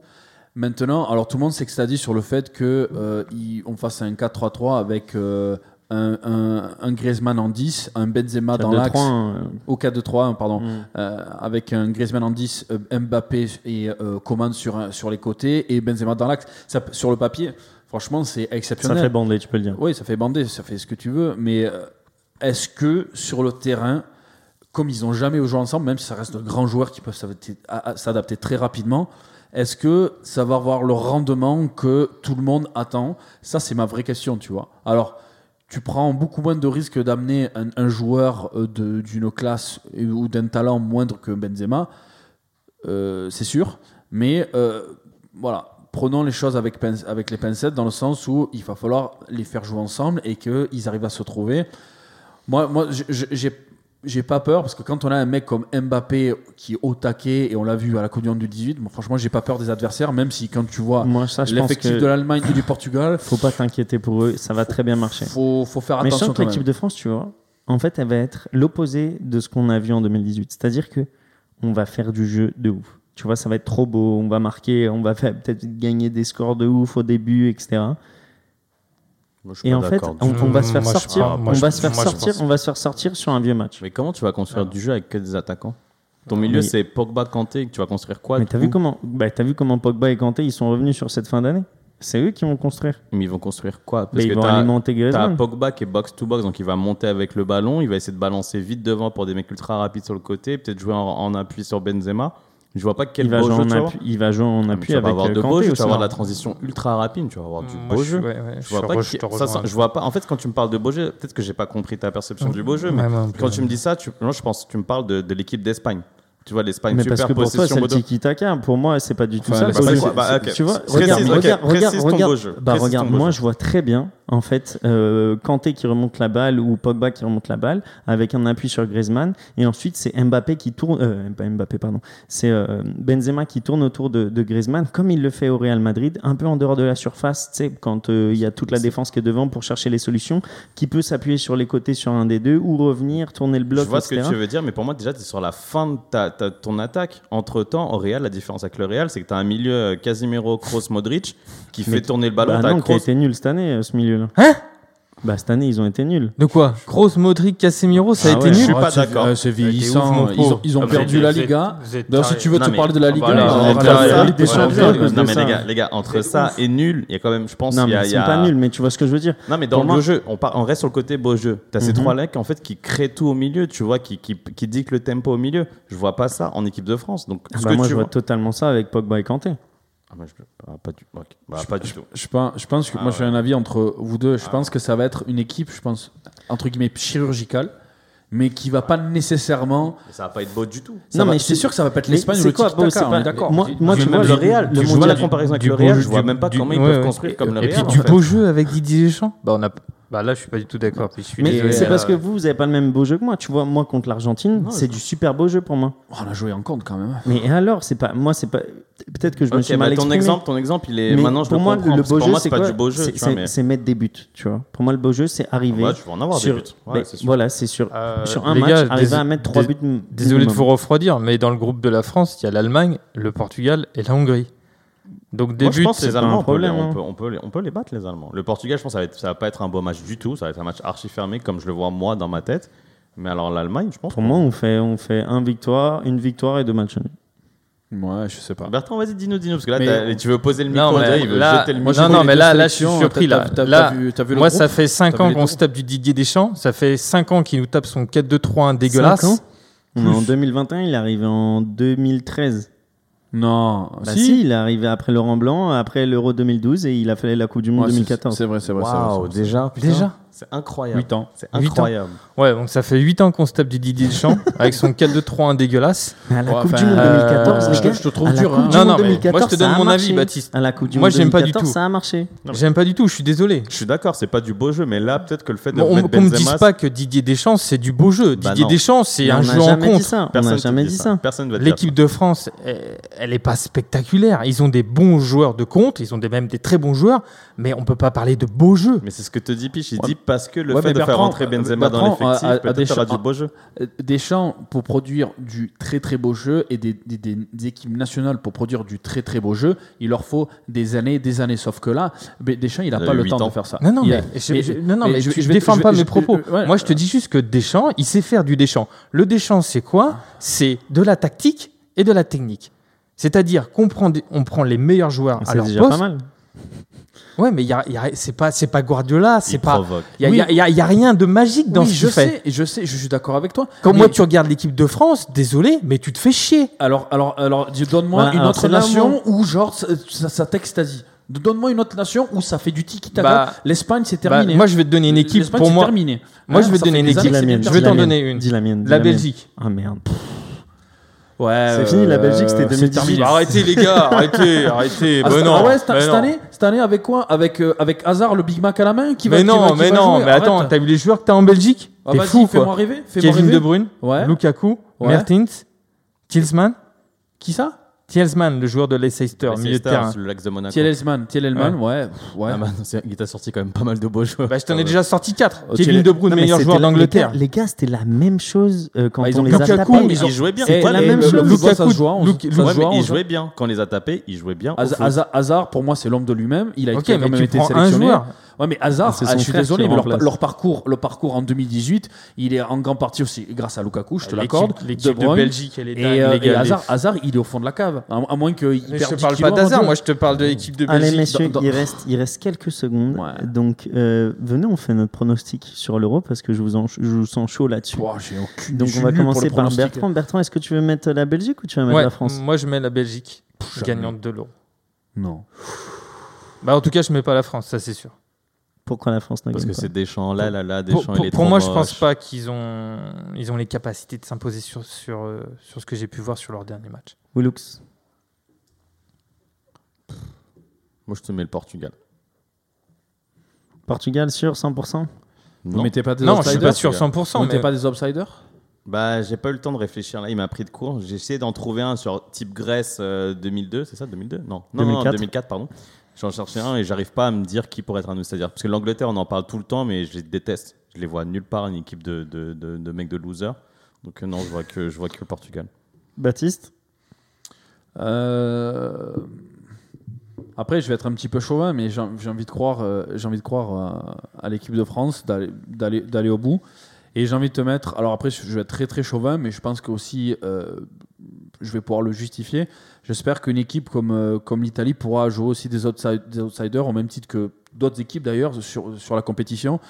Maintenant, alors tout le monde s'extadie sur le fait que euh, il- on fasse un 4-3-3 avec euh, un, un, un Griezmann en 10, un Benzema dans 4-2-3, l'axe, hein, au 4-2-3, pardon, Mm. euh, avec un Griezmann en 10, euh, Mbappé et euh, Coman sur, sur les côtés et Benzema dans l'axe. Ça, Sur le papier, franchement, c'est Ça exceptionnel. fait bander, tu peux le dire. Oui, ça fait bander, ça fait ce que tu veux, mais euh, est-ce que sur le terrain, comme ils n'ont jamais joué ensemble, même si ça reste de grands joueurs qui peuvent s'adapter très rapidement, est-ce que ça va avoir le rendement que tout le monde attend? Ça, c'est ma vraie question, tu vois. Alors, tu prends beaucoup moins de risques d'amener un, joueur euh, d'une classe ou d'un talent moindre que Benzema, euh, c'est sûr, mais euh, voilà. Prenons les choses avec, avec les pincettes dans le sens où il va falloir les faire jouer ensemble et qu'ils arrivent à se trouver. Moi, moi j'ai j'ai pas peur parce que quand on a un mec comme Mbappé qui est au taquet et on l'a vu à la Coupe du Monde du 18, moi, franchement, j'ai pas peur des adversaires, même si quand tu vois l'effectif de l'Allemagne et du Portugal, faut pas t'inquiéter pour eux, ça va très bien marcher. faut, faut faire Mais je attention. sens que l'équipe de France, tu vois, en fait, elle va être l'opposé de ce qu'on a vu en 2018. C'est-à-dire que on va faire du jeu de ouf. Tu vois, ça va être trop beau, on va marquer, on va peut-être gagner des scores de ouf au début, etc. moi, je suis Et pas en fait, on, on va se faire Moi, sortir, moi, on je- va se faire sortir, pense- on va se faire sortir sur un vieux match. Mais comment tu vas construire du jeu avec que des attaquants Ton milieu, Mais- c'est Pogba, Kanté, tu vas construire quoi Mais t'as vu comment, bah, t'as vu comment Pogba et Kanté ils sont revenus sur cette fin d'année C'est eux qui vont construire. Mais ils vont construire quoi Parce ils que vont t'as alimenter t'as Griezmann. Pogba qui est box-to-box, donc il va monter avec le ballon, il va essayer de balancer vite devant pour des mecs ultra rapides sur le côté, peut-être jouer en, en appui sur Benzema. Je vois pas quel Il va, beau jouer jeu en tu appui, il va jouer en Ah, appui tu vas avec avoir euh, de beaux jeux, tu vas avoir de la transition ultra rapide, tu vas avoir du beau je- jeu. Je vois pas, qui- ça, ça, je vois pas. En fait, quand tu me parles de beau jeu, peut-être que j'ai pas compris ta perception du beau jeu, mais quand tu me dis ça, tu, moi je pense que tu me parles de, de l'équipe d'Espagne. Tu vois l'Espagne Mais super parce que pour toi, possession c'est le tiki-taka. Pour moi, c'est pas du tout Enfin, ça. bah, le beau c'est jeu. quoi Bah, ok. Tu vois, Précise, regarde, ok, regarde, précise regarde, ton regarde. beau jeu. Bah, Précise regarde, ton beau moi, jeu. je vois très bien, en fait, euh, Kanté qui remonte la balle ou Pogba qui remonte la balle avec un appui sur Griezmann. Et ensuite, c'est Mbappé qui tourne, euh, Mbappé, pardon. C'est euh, Benzema qui tourne autour de, de Griezmann, comme il le fait au Real Madrid, un peu en dehors de la surface, tu sais, quand euh, il y a toute la défense qui est devant pour chercher les solutions, qui peut s'appuyer sur les côtés sur un des deux ou revenir, tourner le bloc, Je vois ce que tu veux dire, mais pour moi, déjà, tu es sur la fin de ta, ta- ton attaque. Entre temps, au Real, la différence avec le Real, c'est que tu as un milieu Casimiro, Kroos, Modric qui Mais- fait tourner le ballon. Bah non, qui a Kroos- été nul cette année, ce milieu-là. Hein Bah cette année, ils ont été nuls. De quoi Kroos, Modric, Casemiro, ça a Ah été ouais, je nul suis pas Ah, d'accord. euh, C'est vieillissant. Ils ont, pauvre. ils ont Ah, perdu la Liga. D'ailleurs, si tu veux Non, te mais- parler de la Ah, Liga, voilà, on des Champions. Non, mais les gars, les gars, entre ça et nul, il y a quand même, je pense, Non, il y mais a. ils sont pas nuls, mais tu vois ce que je veux dire. Non, mais dans le beau jeu, on, reste sur le côté beau jeu. Tu as ces Mhm. trois mecs en fait qui créent tout au milieu, tu vois, qui, qui, qui dictent le tempo au milieu. Je vois pas ça en équipe de France. Donc, Ah bah, que moi, tu je vois vois. totalement ça avec Pogba et Kanté. Ah, moi, je- ah, pas du, ok. Bah, pas du tout. Je pense, je pense que Ah moi j'ai ouais. un avis entre vous deux. Je Ah pense que ça va être une équipe, je pense, entre guillemets, chirurgicale, mais qui va pas nécessairement. Mais ça va pas être beau du tout. Ça Non, va- mais c'est c'est- sûr que ça va pas être l'Espagne ou c'est le quoi, tiki-taka, beau, c'est on pas- d'accord. moi- moi, tu vois, le Real, le tu vois mondial la comparaison avec le Real, je vois même pas comment ils peuvent construire comme le Et Real. puis du beau jeu avec Didier Deschamps. Bah, on a... bah là, je suis pas du tout d'accord. Mais c'est là. parce que vous, vous avez pas le même beau jeu que moi. Tu vois, moi contre l'Argentine, c'est du super beau jeu pour moi. Oh, on a joué en compte quand même. Mais alors, c'est pas moi, c'est pas. Peut-être que je me suis bah, mal ton exprimé. exemple, ton exemple, il est Mais maintenant je pour le moi, comprends, le beau pour jeu, moi c'est pas quoi du beau jeu, C'est- mais mettre des buts, tu vois. Pour moi, le beau jeu, c'est arriver. ouais, tu vas en avoir sur, des buts. Ouais, c'est sûr. voilà, c'est sur, Euh, sur un match, gars, arriver à mettre trois buts. Désolé de vous refroidir, mais dans le groupe de la France, il y a l'Allemagne, le Portugal et la Hongrie. Donc des Moi, je buts, pense que c'est les pas Allemands, un on peut, les, problème, on, hein. peut, on, peut les, on peut les battre, les Allemands. Le Portugal, je pense que ça va, être, ça va pas être un beau match du tout. Ça va être un match archi fermé, comme je le vois moi dans ma tête. Mais alors, l'Allemagne, je pense. Pour moi, on fait, on fait un victoire, une victoire et deux matchs nuls. Ouais, je sais pas. Bertrand, vas-y, dis-nous, dis-nous. Parce que là, Mais- tu veux poser le micro, Non, on dirait, mais il veut là- jeter le moi, micro. non, mais là, là, je suis surpris. Là, t'as- là t'as vu- t'as vu le moi, groupe ça fait 5 T'as vu ans qu'on se tape du Didier Deschamps. Ça fait 5 ans qu'il nous tape son 4-2-3-1 dégueulasse. Ans On est en 2021, il est arrivé en 2013. Non, Bah si. il est arrivé après Laurent Blanc, après l'Euro 2012 et il a fait la Coupe du Monde Ouais, c'est- 2014. C'est vrai, c'est vrai. c'est vrai, c'est Waouh, déjà putain. Déjà C'est incroyable. 8 ans. C'est Huit ans. incroyable. Ouais, donc ça fait 8 ans qu'on se tape du Didier Deschamps avec son 4-2-3-1 dégueulasse. Mais à la Ouais, Coupe enfin, du Monde euh, 2014, je les te- gars, je te trouve dur, hein. du Non, non, mais 2014, moi, je te ça donne a mon marché. avis, Baptiste. À la Coupe du Moi, Monde j'aime pas du 2014, tout. ça a marché. J'aime pas du tout, je suis désolé. Je suis d'accord, c'est pas du beau jeu, mais là, peut-être que le fait de Bon, on- qu'on me dise pas que Didier Deschamps c'est du beau jeu. Bah Didier non. Deschamps c'est un jeu en contre. personne n'a jamais dit ça. L'équipe de France, elle, est pas spectaculaire. Ils ont des bons joueurs de compte, ils ont des, même des très bons joueurs, mais on peut pas parler de beau jeu. Mais c'est ce que te dit Piche. Il Ouais. dit parce que le Ouais, fait de faire rentrer euh, Benzema dans Bertrand, l'effectif, a- a peut-être des t'auras cha- du beau jeu. Euh, Deschamps pour produire du très très beau jeu et des, des- des- des équipes nationales pour produire du très très beau jeu, il leur faut des années, des années. Sauf que là, Deschamps, il a pas le temps ans. de faire ça. Non, non, Il mais, a- je, mais- je- non, non, mais, je- tu je vais- défends pas mes propos. ouais. Moi, je te dis juste que Deschamps, il sait faire du Deschamps. Le Deschamps, c'est quoi? C'est de la tactique et de la technique. C'est-à-dire qu'on prend, des- on prend les meilleurs joueurs à C'est leur déjà poste. pas mal. Ouais, mais il y a, y a- c'est pas, c'est pas Guardiola, c'est Il pas. provoque. Il y a, Oui. il y y a- il y a rien de magique dans Oui, ce je fait. sais, je sais, je suis d'accord avec toi. Quand Mais- moi, tu regardes l'équipe de France, désolé, mais tu te fais chier. Alors, alors, alors, donne-moi Voilà, une alors autre nation où genre ça, ça, t'extasie. Donne-moi une autre nation où ça fait du tiki-taka. Bah, L'Espagne, c'est Bah, terminé. moi, je vais te donner une équipe L'Espagne, pour c'est moi. terminé. Moi, je vais te donner une équipe. Je vais t'en donner une. Dis la mienne. La. Belgique. Ah merde. Ouais, C'est fini, la Belgique, c'était c'est 2018. terminé. Arrêtez, les gars, arrêtez, arrêtez. Ah, Mais non, ah ouais, cette, mais cette non. année, cette année avec quoi? Avec euh, avec Hazard le Big Mac à la main qui va Mais qui non, va- qui mais va non, jouer? mais attends, t'as vu les joueurs que t'as en Belgique? Ah, T'es fou, fais-moi quoi. rêver, fais-moi Kevin rêver. De Bruyne, Ouais. Lukaku, Ouais. Mertens, Tilsman, Qui ça? Thielsmann, le joueur de Leicester, milieu de terrain. le Lex de Monaco. Thielman, Thielman, ouais. ouais. Ah bah, il t'a sorti quand même pas mal de beaux joueurs. Bah, je t'en ai déjà sorti 4. Oh, Kevin De Bruyne, meilleur joueur d'Angleterre. Les gars, c'était la même chose euh, quand Bah, ils on ont les Lukaku, a tapés. ils ont- Il jouait bien. C'était la même chose. Lukaku, ça se joue à onze. Luke- Ça se Ouais, joue à mais il onze. jouait bien. Quand on les a tapés, il jouait bien. Hazard, pour moi, c'est l'homme de lui-même. Il a été, sélectionné. Ouais, mais Hazard, Ah, c'est ah, je suis désolé, mais leur, parcours, le parcours en 2018, il est en grande partie aussi grâce à Lukaku, je te l'accorde. L'équipe de. Belgique, elle est dingue, Et, euh, les et gars, Hazard, Hazard, il est au fond de la cave. À, à moins qu'il perde je te 10 parle pas d'Hazard, moi je te parle de l'équipe de Allez, Belgique. messieurs, dans- il, reste, il reste quelques secondes. Ouais. Donc, euh, venez, on fait notre pronostic sur l'euro parce que je vous, en, je vous sens chaud là-dessus. Ouah, j'ai aucune- Donc, on va commencer par. Bertrand. Bertrand, est-ce que tu veux mettre la Belgique ou tu veux mettre Ouais, la France? moi je mets la Belgique, gagnante de l'euro. Non. Bah, en tout cas, je mets pas la France, ça c'est sûr. Pourquoi la France ne Parce gagne que pas c'est Deschamps là, là, là, Pour, Deschamps pour- il est pour trop moi, je moche. pense pas qu'ils ont, ils ont les capacités de s'imposer sur, sur, euh, sur ce que j'ai pu voir sur leur dernier match. Willux Moi, je te mets le Portugal. Portugal sûr 100% Vous Non. mettez pas des Non, je suis outsiders pas sûr Vous 100%. Vous mettez Mais... pas des outsiders Bah, j'ai pas eu le temps de réfléchir là. Il m'a pris de court. J'ai essayé d'en trouver un sur type Grèce euh, 2002, c'est ça 2002 Non, non, non, 2004. 2004, pardon. J'en cherchais un et j'arrive pas à me dire qui pourrait être un outsider. Parce que l'Angleterre, on en parle tout le temps, mais je les déteste. Je les vois nulle part, une équipe de, de, de, de mecs de losers. Donc euh, non, je vois que, je vois que le Portugal. Baptiste? Euh, Après, je vais être un petit peu chauvin, mais j'ai envie de croire, euh, j'ai envie de croire euh, à l'équipe de France d'aller- d'aller d'aller au bout. Et j'ai envie de te mettre. Alors après, je vais être très très chauvin, mais je pense que aussi, euh, je vais pouvoir le justifier. J'espère qu'une équipe comme euh, comme l'Italie pourra jouer aussi des, des outsiders au même titre que d'autres équipes d'ailleurs sur sur la compétition.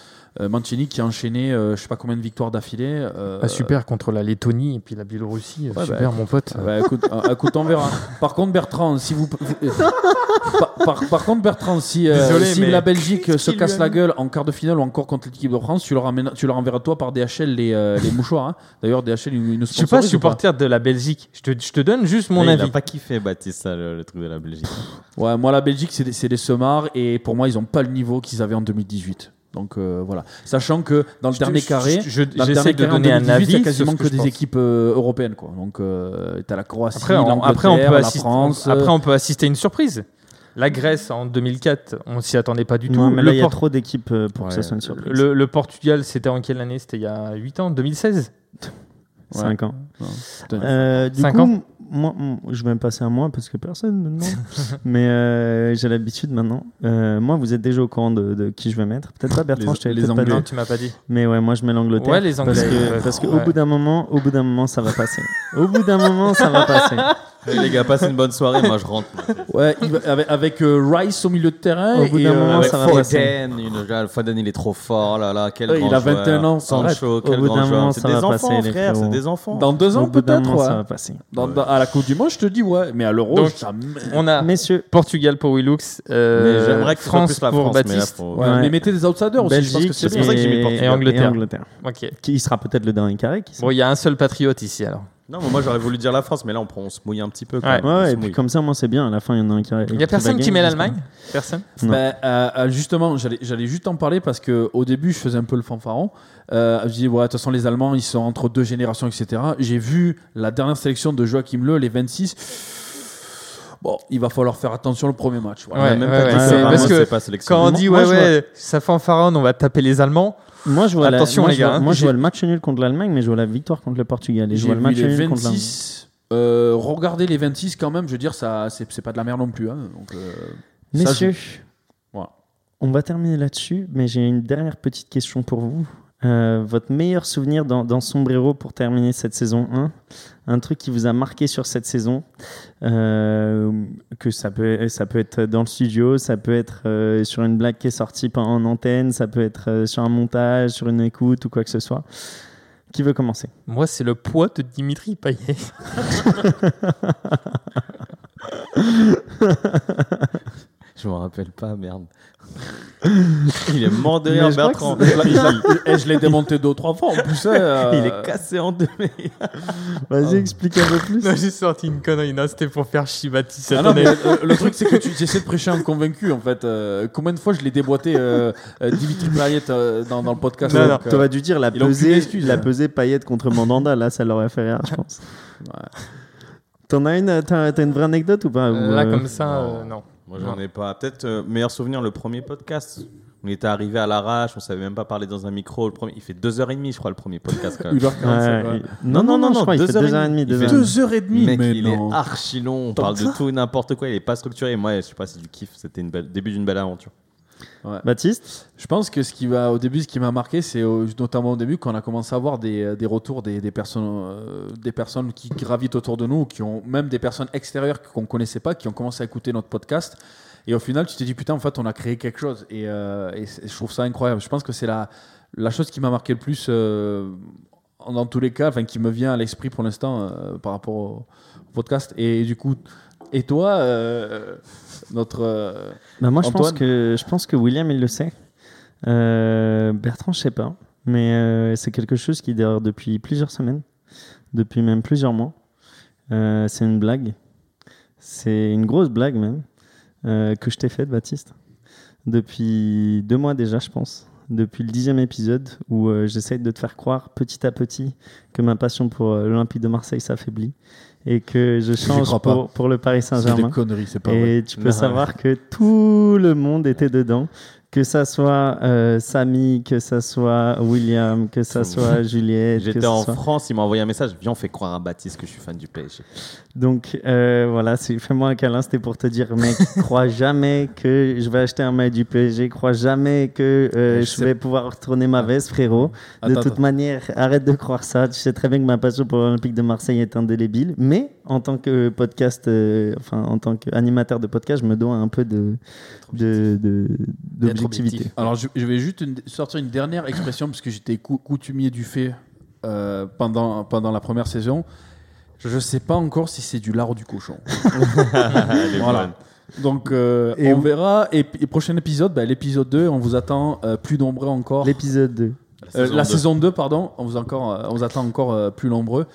Euh, Mancini qui a enchaîné, euh, je sais pas combien de victoires d'affilée. euh, Ah, super contre la Lettonie et puis la Biélorussie. Ouais, super, bah, mon pote. ah bah, écoute, euh, écoute, on verra. Par contre, Bertrand, si vous. euh, par, par- par contre, Bertrand, si, euh, Désolé, si mais la Belgique se casse la gueule en quart de finale ou encore contre l'équipe de France, tu leur, amènes- tu leur enverras toi par DHL les, euh, les mouchoirs. hein. D'ailleurs, DHL, ils nous Je suis pas supporter de la Belgique. Je te, je te donne juste mon Mais Il avis. a pas kiffé, Baptiste, ça, le, le truc de la Belgique. Ouais, moi, la Belgique, c'est des, c'est des semards et pour moi, ils n'ont pas le niveau qu'ils avaient en 2018. Donc euh, voilà. Sachant que dans le Je dernier je- carré. J'essaie de donner un 2018, avis. Il quasiment que, des pense. équipes euh, européennes. Quoi. Donc, euh, t'as la Croatie, Après, on, l'Angleterre, après, on peut la assister, France. après, on peut assister à une surprise. La Grèce en 2004, on s'y attendait pas du tout. Non, mais là, il y a trop d'équipes euh, pour que Ouais, ça soit une surprise. le- le Portugal, c'était en quelle année? C'était il y a 8 ans? 2016 Ouais. 5 ans. Putain. Euh, du Cinq coup, ans moi, je vais me passer à moi parce que personne ne demande. Mais euh, j'ai l'habitude maintenant. Euh, moi, vous êtes déjà au courant de, de qui je vais mettre. Peut-être pas Bertrand, Les- je les peut-être pas Anglais. dit. Non, tu m'as pas dit. Mais ouais, moi je mets l'Angleterre. Ouais, les Anglais, Parce que, ouais. parce qu'au Ouais. bout d'un moment, au bout d'un moment, ça va passer. Au bout d'un moment, ça va passer. Hey, les gars, passez une bonne soirée. Moi, je rentre. Ouais, il va- avec, avec, euh, Rice au milieu de terrain. Au bout et, d'un euh, moment, Avec ça va passer. Foden, une- là, Foden, il est trop fort. Là, là, quel Ouais, grand il a joueur. 21 ans, Sancho, Au quel bout grand d'un moment, joueur. C'est ça des va enfants, passer, les frère. C'est frérots. des enfants. Dans deux Au ans, bout d'un peut-être. moment, ça ouais. va passer. Dans- dans- à la Coupe du Monde, je te dis ouais. Mais à l'Euro, Donc, ça me- On a Messieurs, Portugal pour Willux, euh, Mais j'aimerais que ce soit France plus la pour France. mais là, Baptiste faut- Ouais, Ouais. Mais mettez des outsiders aussi. je pense que Belgique, c'est c'est pour ça que j'ai mis le et, Portugal. Et Angleterre. Angleterre. Ok. Qui sera peut-être le dernier carré. Qui sait. Bon, il y a un seul patriote ici alors. Non, mais moi, j'aurais voulu dire la France, mais là, on, prend, on se mouille un petit peu. quand Ouais. même. On Ouais, se et puis mouille. comme ça, moi, c'est bien. À la fin, il y en a un qui Il y a personne qui met l'Allemagne Personne Non. Ben, euh, euh, justement, j'allais j'allais juste en parler parce que au début, je faisais un peu le fanfaron. Euh, je dis, ouais, de toute façon, les Allemands, ils sont entre deux générations, etc. J'ai vu la dernière sélection de Joachim Le, les 26. Bon, il va falloir faire attention le premier match. Voilà. Ouais, même ouais, pas ouais, c'est- parce que. Quand on dit Moi, ouais, ouais, ça fanfaronne, on va taper les Allemands. Moi, je vois la- Attention, moi, les je vois- gars, hein. Moi, je J'ai- vois le match nul contre l'Allemagne, mais je vois la victoire contre le Portugal. Et je vois le match les nul contre l'Allemagne. 26. Euh, regardez les 26 quand même, je veux dire, ça, c'est pas de la merde non plus. hein. Donc, euh, ça, Messieurs, Voilà. on va terminer là-dessus, mais j'ai une dernière petite question pour vous. Euh, votre meilleur souvenir dans, dans Sombrero pour terminer cette saison 1 Un truc qui vous a marqué sur cette saison? Euh, Que ça peut, ça peut être dans le studio, ça peut être euh, sur une blague qui est sortie en antenne, ça peut être sur un montage, sur une écoute ou quoi que ce soit. Qui veut commencer? Moi, c'est le poids de Dimitri Payet. Je me rappelle pas, merde. il est mort de rire, Bertrand. Et je l'ai démonté deux ou trois fois en plus. hein, euh, Il est cassé en deux. mais- Vas-y, explique un peu plus. non, j'ai sorti une connerie. Non, c'était pour faire Chibati cette Ah non, mais euh, le truc, c'est que tu essaies de prêcher un convaincu en fait. Euh, combien de fois je l'ai déboîté euh, euh, Dimitri Payet euh, dans, dans le podcast euh, t'aurais dû dire la il a aucune pesée, excuse, la hein. pesée paillette contre Mandanda. Là, ça l'aurait fait rire, je pense. T'en as une, t'as, t'as une vraie anecdote ou pas Là, comme ça, non. Non. Moi, j'en ai pas. Peut-être euh, meilleur souvenir, le premier podcast. On était arrivé à l'arrache, on savait même pas parler dans un micro. Le premier, il fait deux heures et demie, je crois, le premier podcast. Quand même. 1h45. ouais, ouais. il- Non, non, non, je crois qu'il fait deux heures et demie. Il deux fait heures et demie. Deux heures et demie, Mec, mais il non. est archi long. On Tant parle que de ça tout et n'importe quoi. Il est pas structuré. Moi, je sais pas, c'est du kiff. C'était une belle début d'une belle aventure. Baptiste Je pense que ce qui va, au début, ce qui m'a marqué, c'est notamment au début quand on a commencé à avoir des, des retours des, des personnes, euh, des personnes qui gravitent autour de nous, qui ont même des personnes extérieures qu'on connaissait pas, qui ont commencé à écouter notre podcast. Et au final, tu t'es dit putain, en fait, on a créé quelque chose. Et, euh, et je trouve ça incroyable. Je pense que c'est la, la chose qui m'a marqué le plus, euh, dans tous les cas, enfin, qui me vient à l'esprit pour l'instant par rapport au, au podcast. Et du coup, et toi, euh, notre euh, Bah, moi, je pense, que, je pense que William, il le sait. Euh, Bertrand, je sais pas. Mais euh, c'est quelque chose qui dure depuis plusieurs semaines, depuis même plusieurs mois. C'est une blague. C'est une grosse blague même que je t'ai faite, Baptiste. Depuis deux mois déjà, je pense. Depuis le dixième épisode où j'essaye de te faire croire petit à petit que ma passion pour l'Olympique de Marseille s'affaiblit et que je change pour, pour le Paris c'est des Saint-Germain. conneries, c'est pas vrai. Et tu peux Non. savoir que tout le monde était dedans. Que ça soit euh, Samy, que ça soit William, que ça soit Juliette. J'étais en soit- France, il m'a envoyé un message. Viens, on fait croire à Baptiste que je suis fan du PSG. Donc euh, voilà, fais-moi un câlin, c'était pour te dire, mec, crois jamais que je vais acheter un maillot du PSG, crois jamais que euh, Je vais pouvoir retourner ma veste, frérot. De toute attends. manière, arrête de croire ça. Tu sais très bien que ma passion pour l'Olympique de Marseille est indélébile, mais en tant que podcast, euh, enfin en tant qu'animateur de podcast, je me dois un peu de de-. Alors, je, je vais juste une- sortir une dernière expression parce que j'étais cou- coutumier du fait euh, pendant, pendant la première saison. Je ne sais pas encore si c'est du lard ou du cochon. Voilà. Donc, euh, Et on verra. Et, prochain épisode, bah, l'épisode 2, on vous attend euh, plus nombreux encore. L'épisode 2. Euh, la saison 2, pardon, on vous, encore, on vous attend encore euh, plus nombreux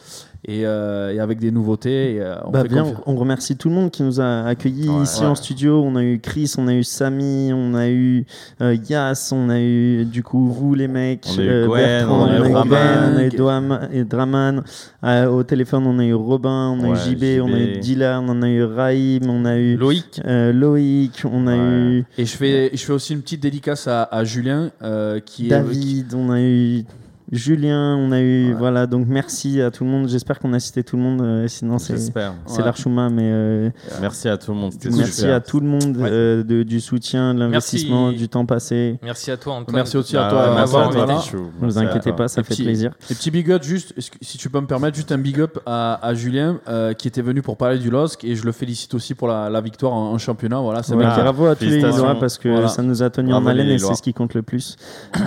et, euh, et avec des nouveautés. et, euh, on Bah fait bien, confiance. on remercie tout le monde qui nous a accueillis Ouais, ici ouais. en studio. On a eu Chris, on a eu Samy, on a eu euh, Yas, on a eu du coup vous les mecs, On a eu euh, Gwen, Bertrand, on a eu on a eu Draman. Gwen, on a eu Doam- et Draman. Euh, au téléphone, on a eu Robin, on a Ouais, eu JB, on a eu. Dylan, on a eu Raïm, on a eu Loïc, euh, Loïc, on a Ouais. eu Et je fais, je fais aussi une petite dédicace à, à Julien euh, qui est. qui- David, on a eu Julien, on a eu Ouais. voilà. Donc merci à tout le monde. J'espère qu'on a cité tout le monde. euh, sinon c'est J'espère. c'est Ouais. l'Archouma, mais euh, Merci à tout le monde. c'était Merci super. à tout le monde Ouais. euh, de- du soutien, de l'investissement, Merci. du temps passé. merci à toi Antoine. Merci aussi à Ah, toi. m'avoir à toi. Ne vous inquiétez pas, ça Et fait plaisir. Et petit big up, juste, si tu peux me permettre, juste un big up à, à Julien euh, qui était venu pour parler du LOSC et je le félicite aussi pour la, la victoire en, en championnat. Voilà, c'est bravo à tous les. Lillois parce que Voilà. ça nous a tenu Bravo en haleine et c'est ce qui compte le plus.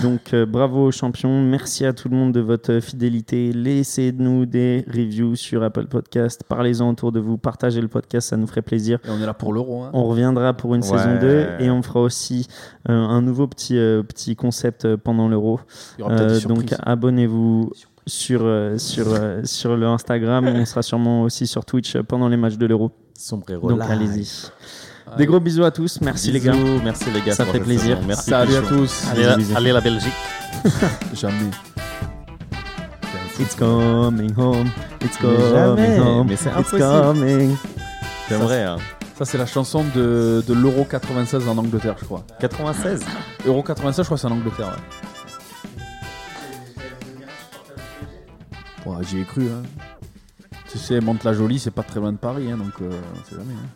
Donc bravo aux champions, merci à tout le monde de votre fidélité. Laissez-nous des reviews sur Apple Podcast, parlez-en autour de vous, partagez le podcast, ça nous ferait plaisir. Et on est là pour l'euro. hein. On reviendra pour une Ouais. saison 2 et on fera aussi euh, un nouveau petit, euh, petit concept euh, pendant l'Euro. Euh, donc abonnez-vous sur, euh, sur, euh, sur le Instagram. On sera sûrement aussi sur Twitch pendant les matchs de l'Euro. Sombrero Donc allez-y. Des gros bisous à tous. Merci les gars. Bisous, Merci les gars. Ça fait plaisir. Merci. Salut à tous. Allez, la, allez la Belgique. Jamais. It's coming home. It's coming home. Mais c'est It's impossible. coming. J'aimerais. Hein. Ça, c'est la chanson de, de l'Euro 96 en Angleterre, je crois. 96. Euro 96, je crois, c'est en Angleterre. Ouais. Ouais, J'y ai cru. Hein. Tu sais, Monte-la-Jolie, c'est pas très loin de Paris, hein, donc euh, on sait jamais. hein.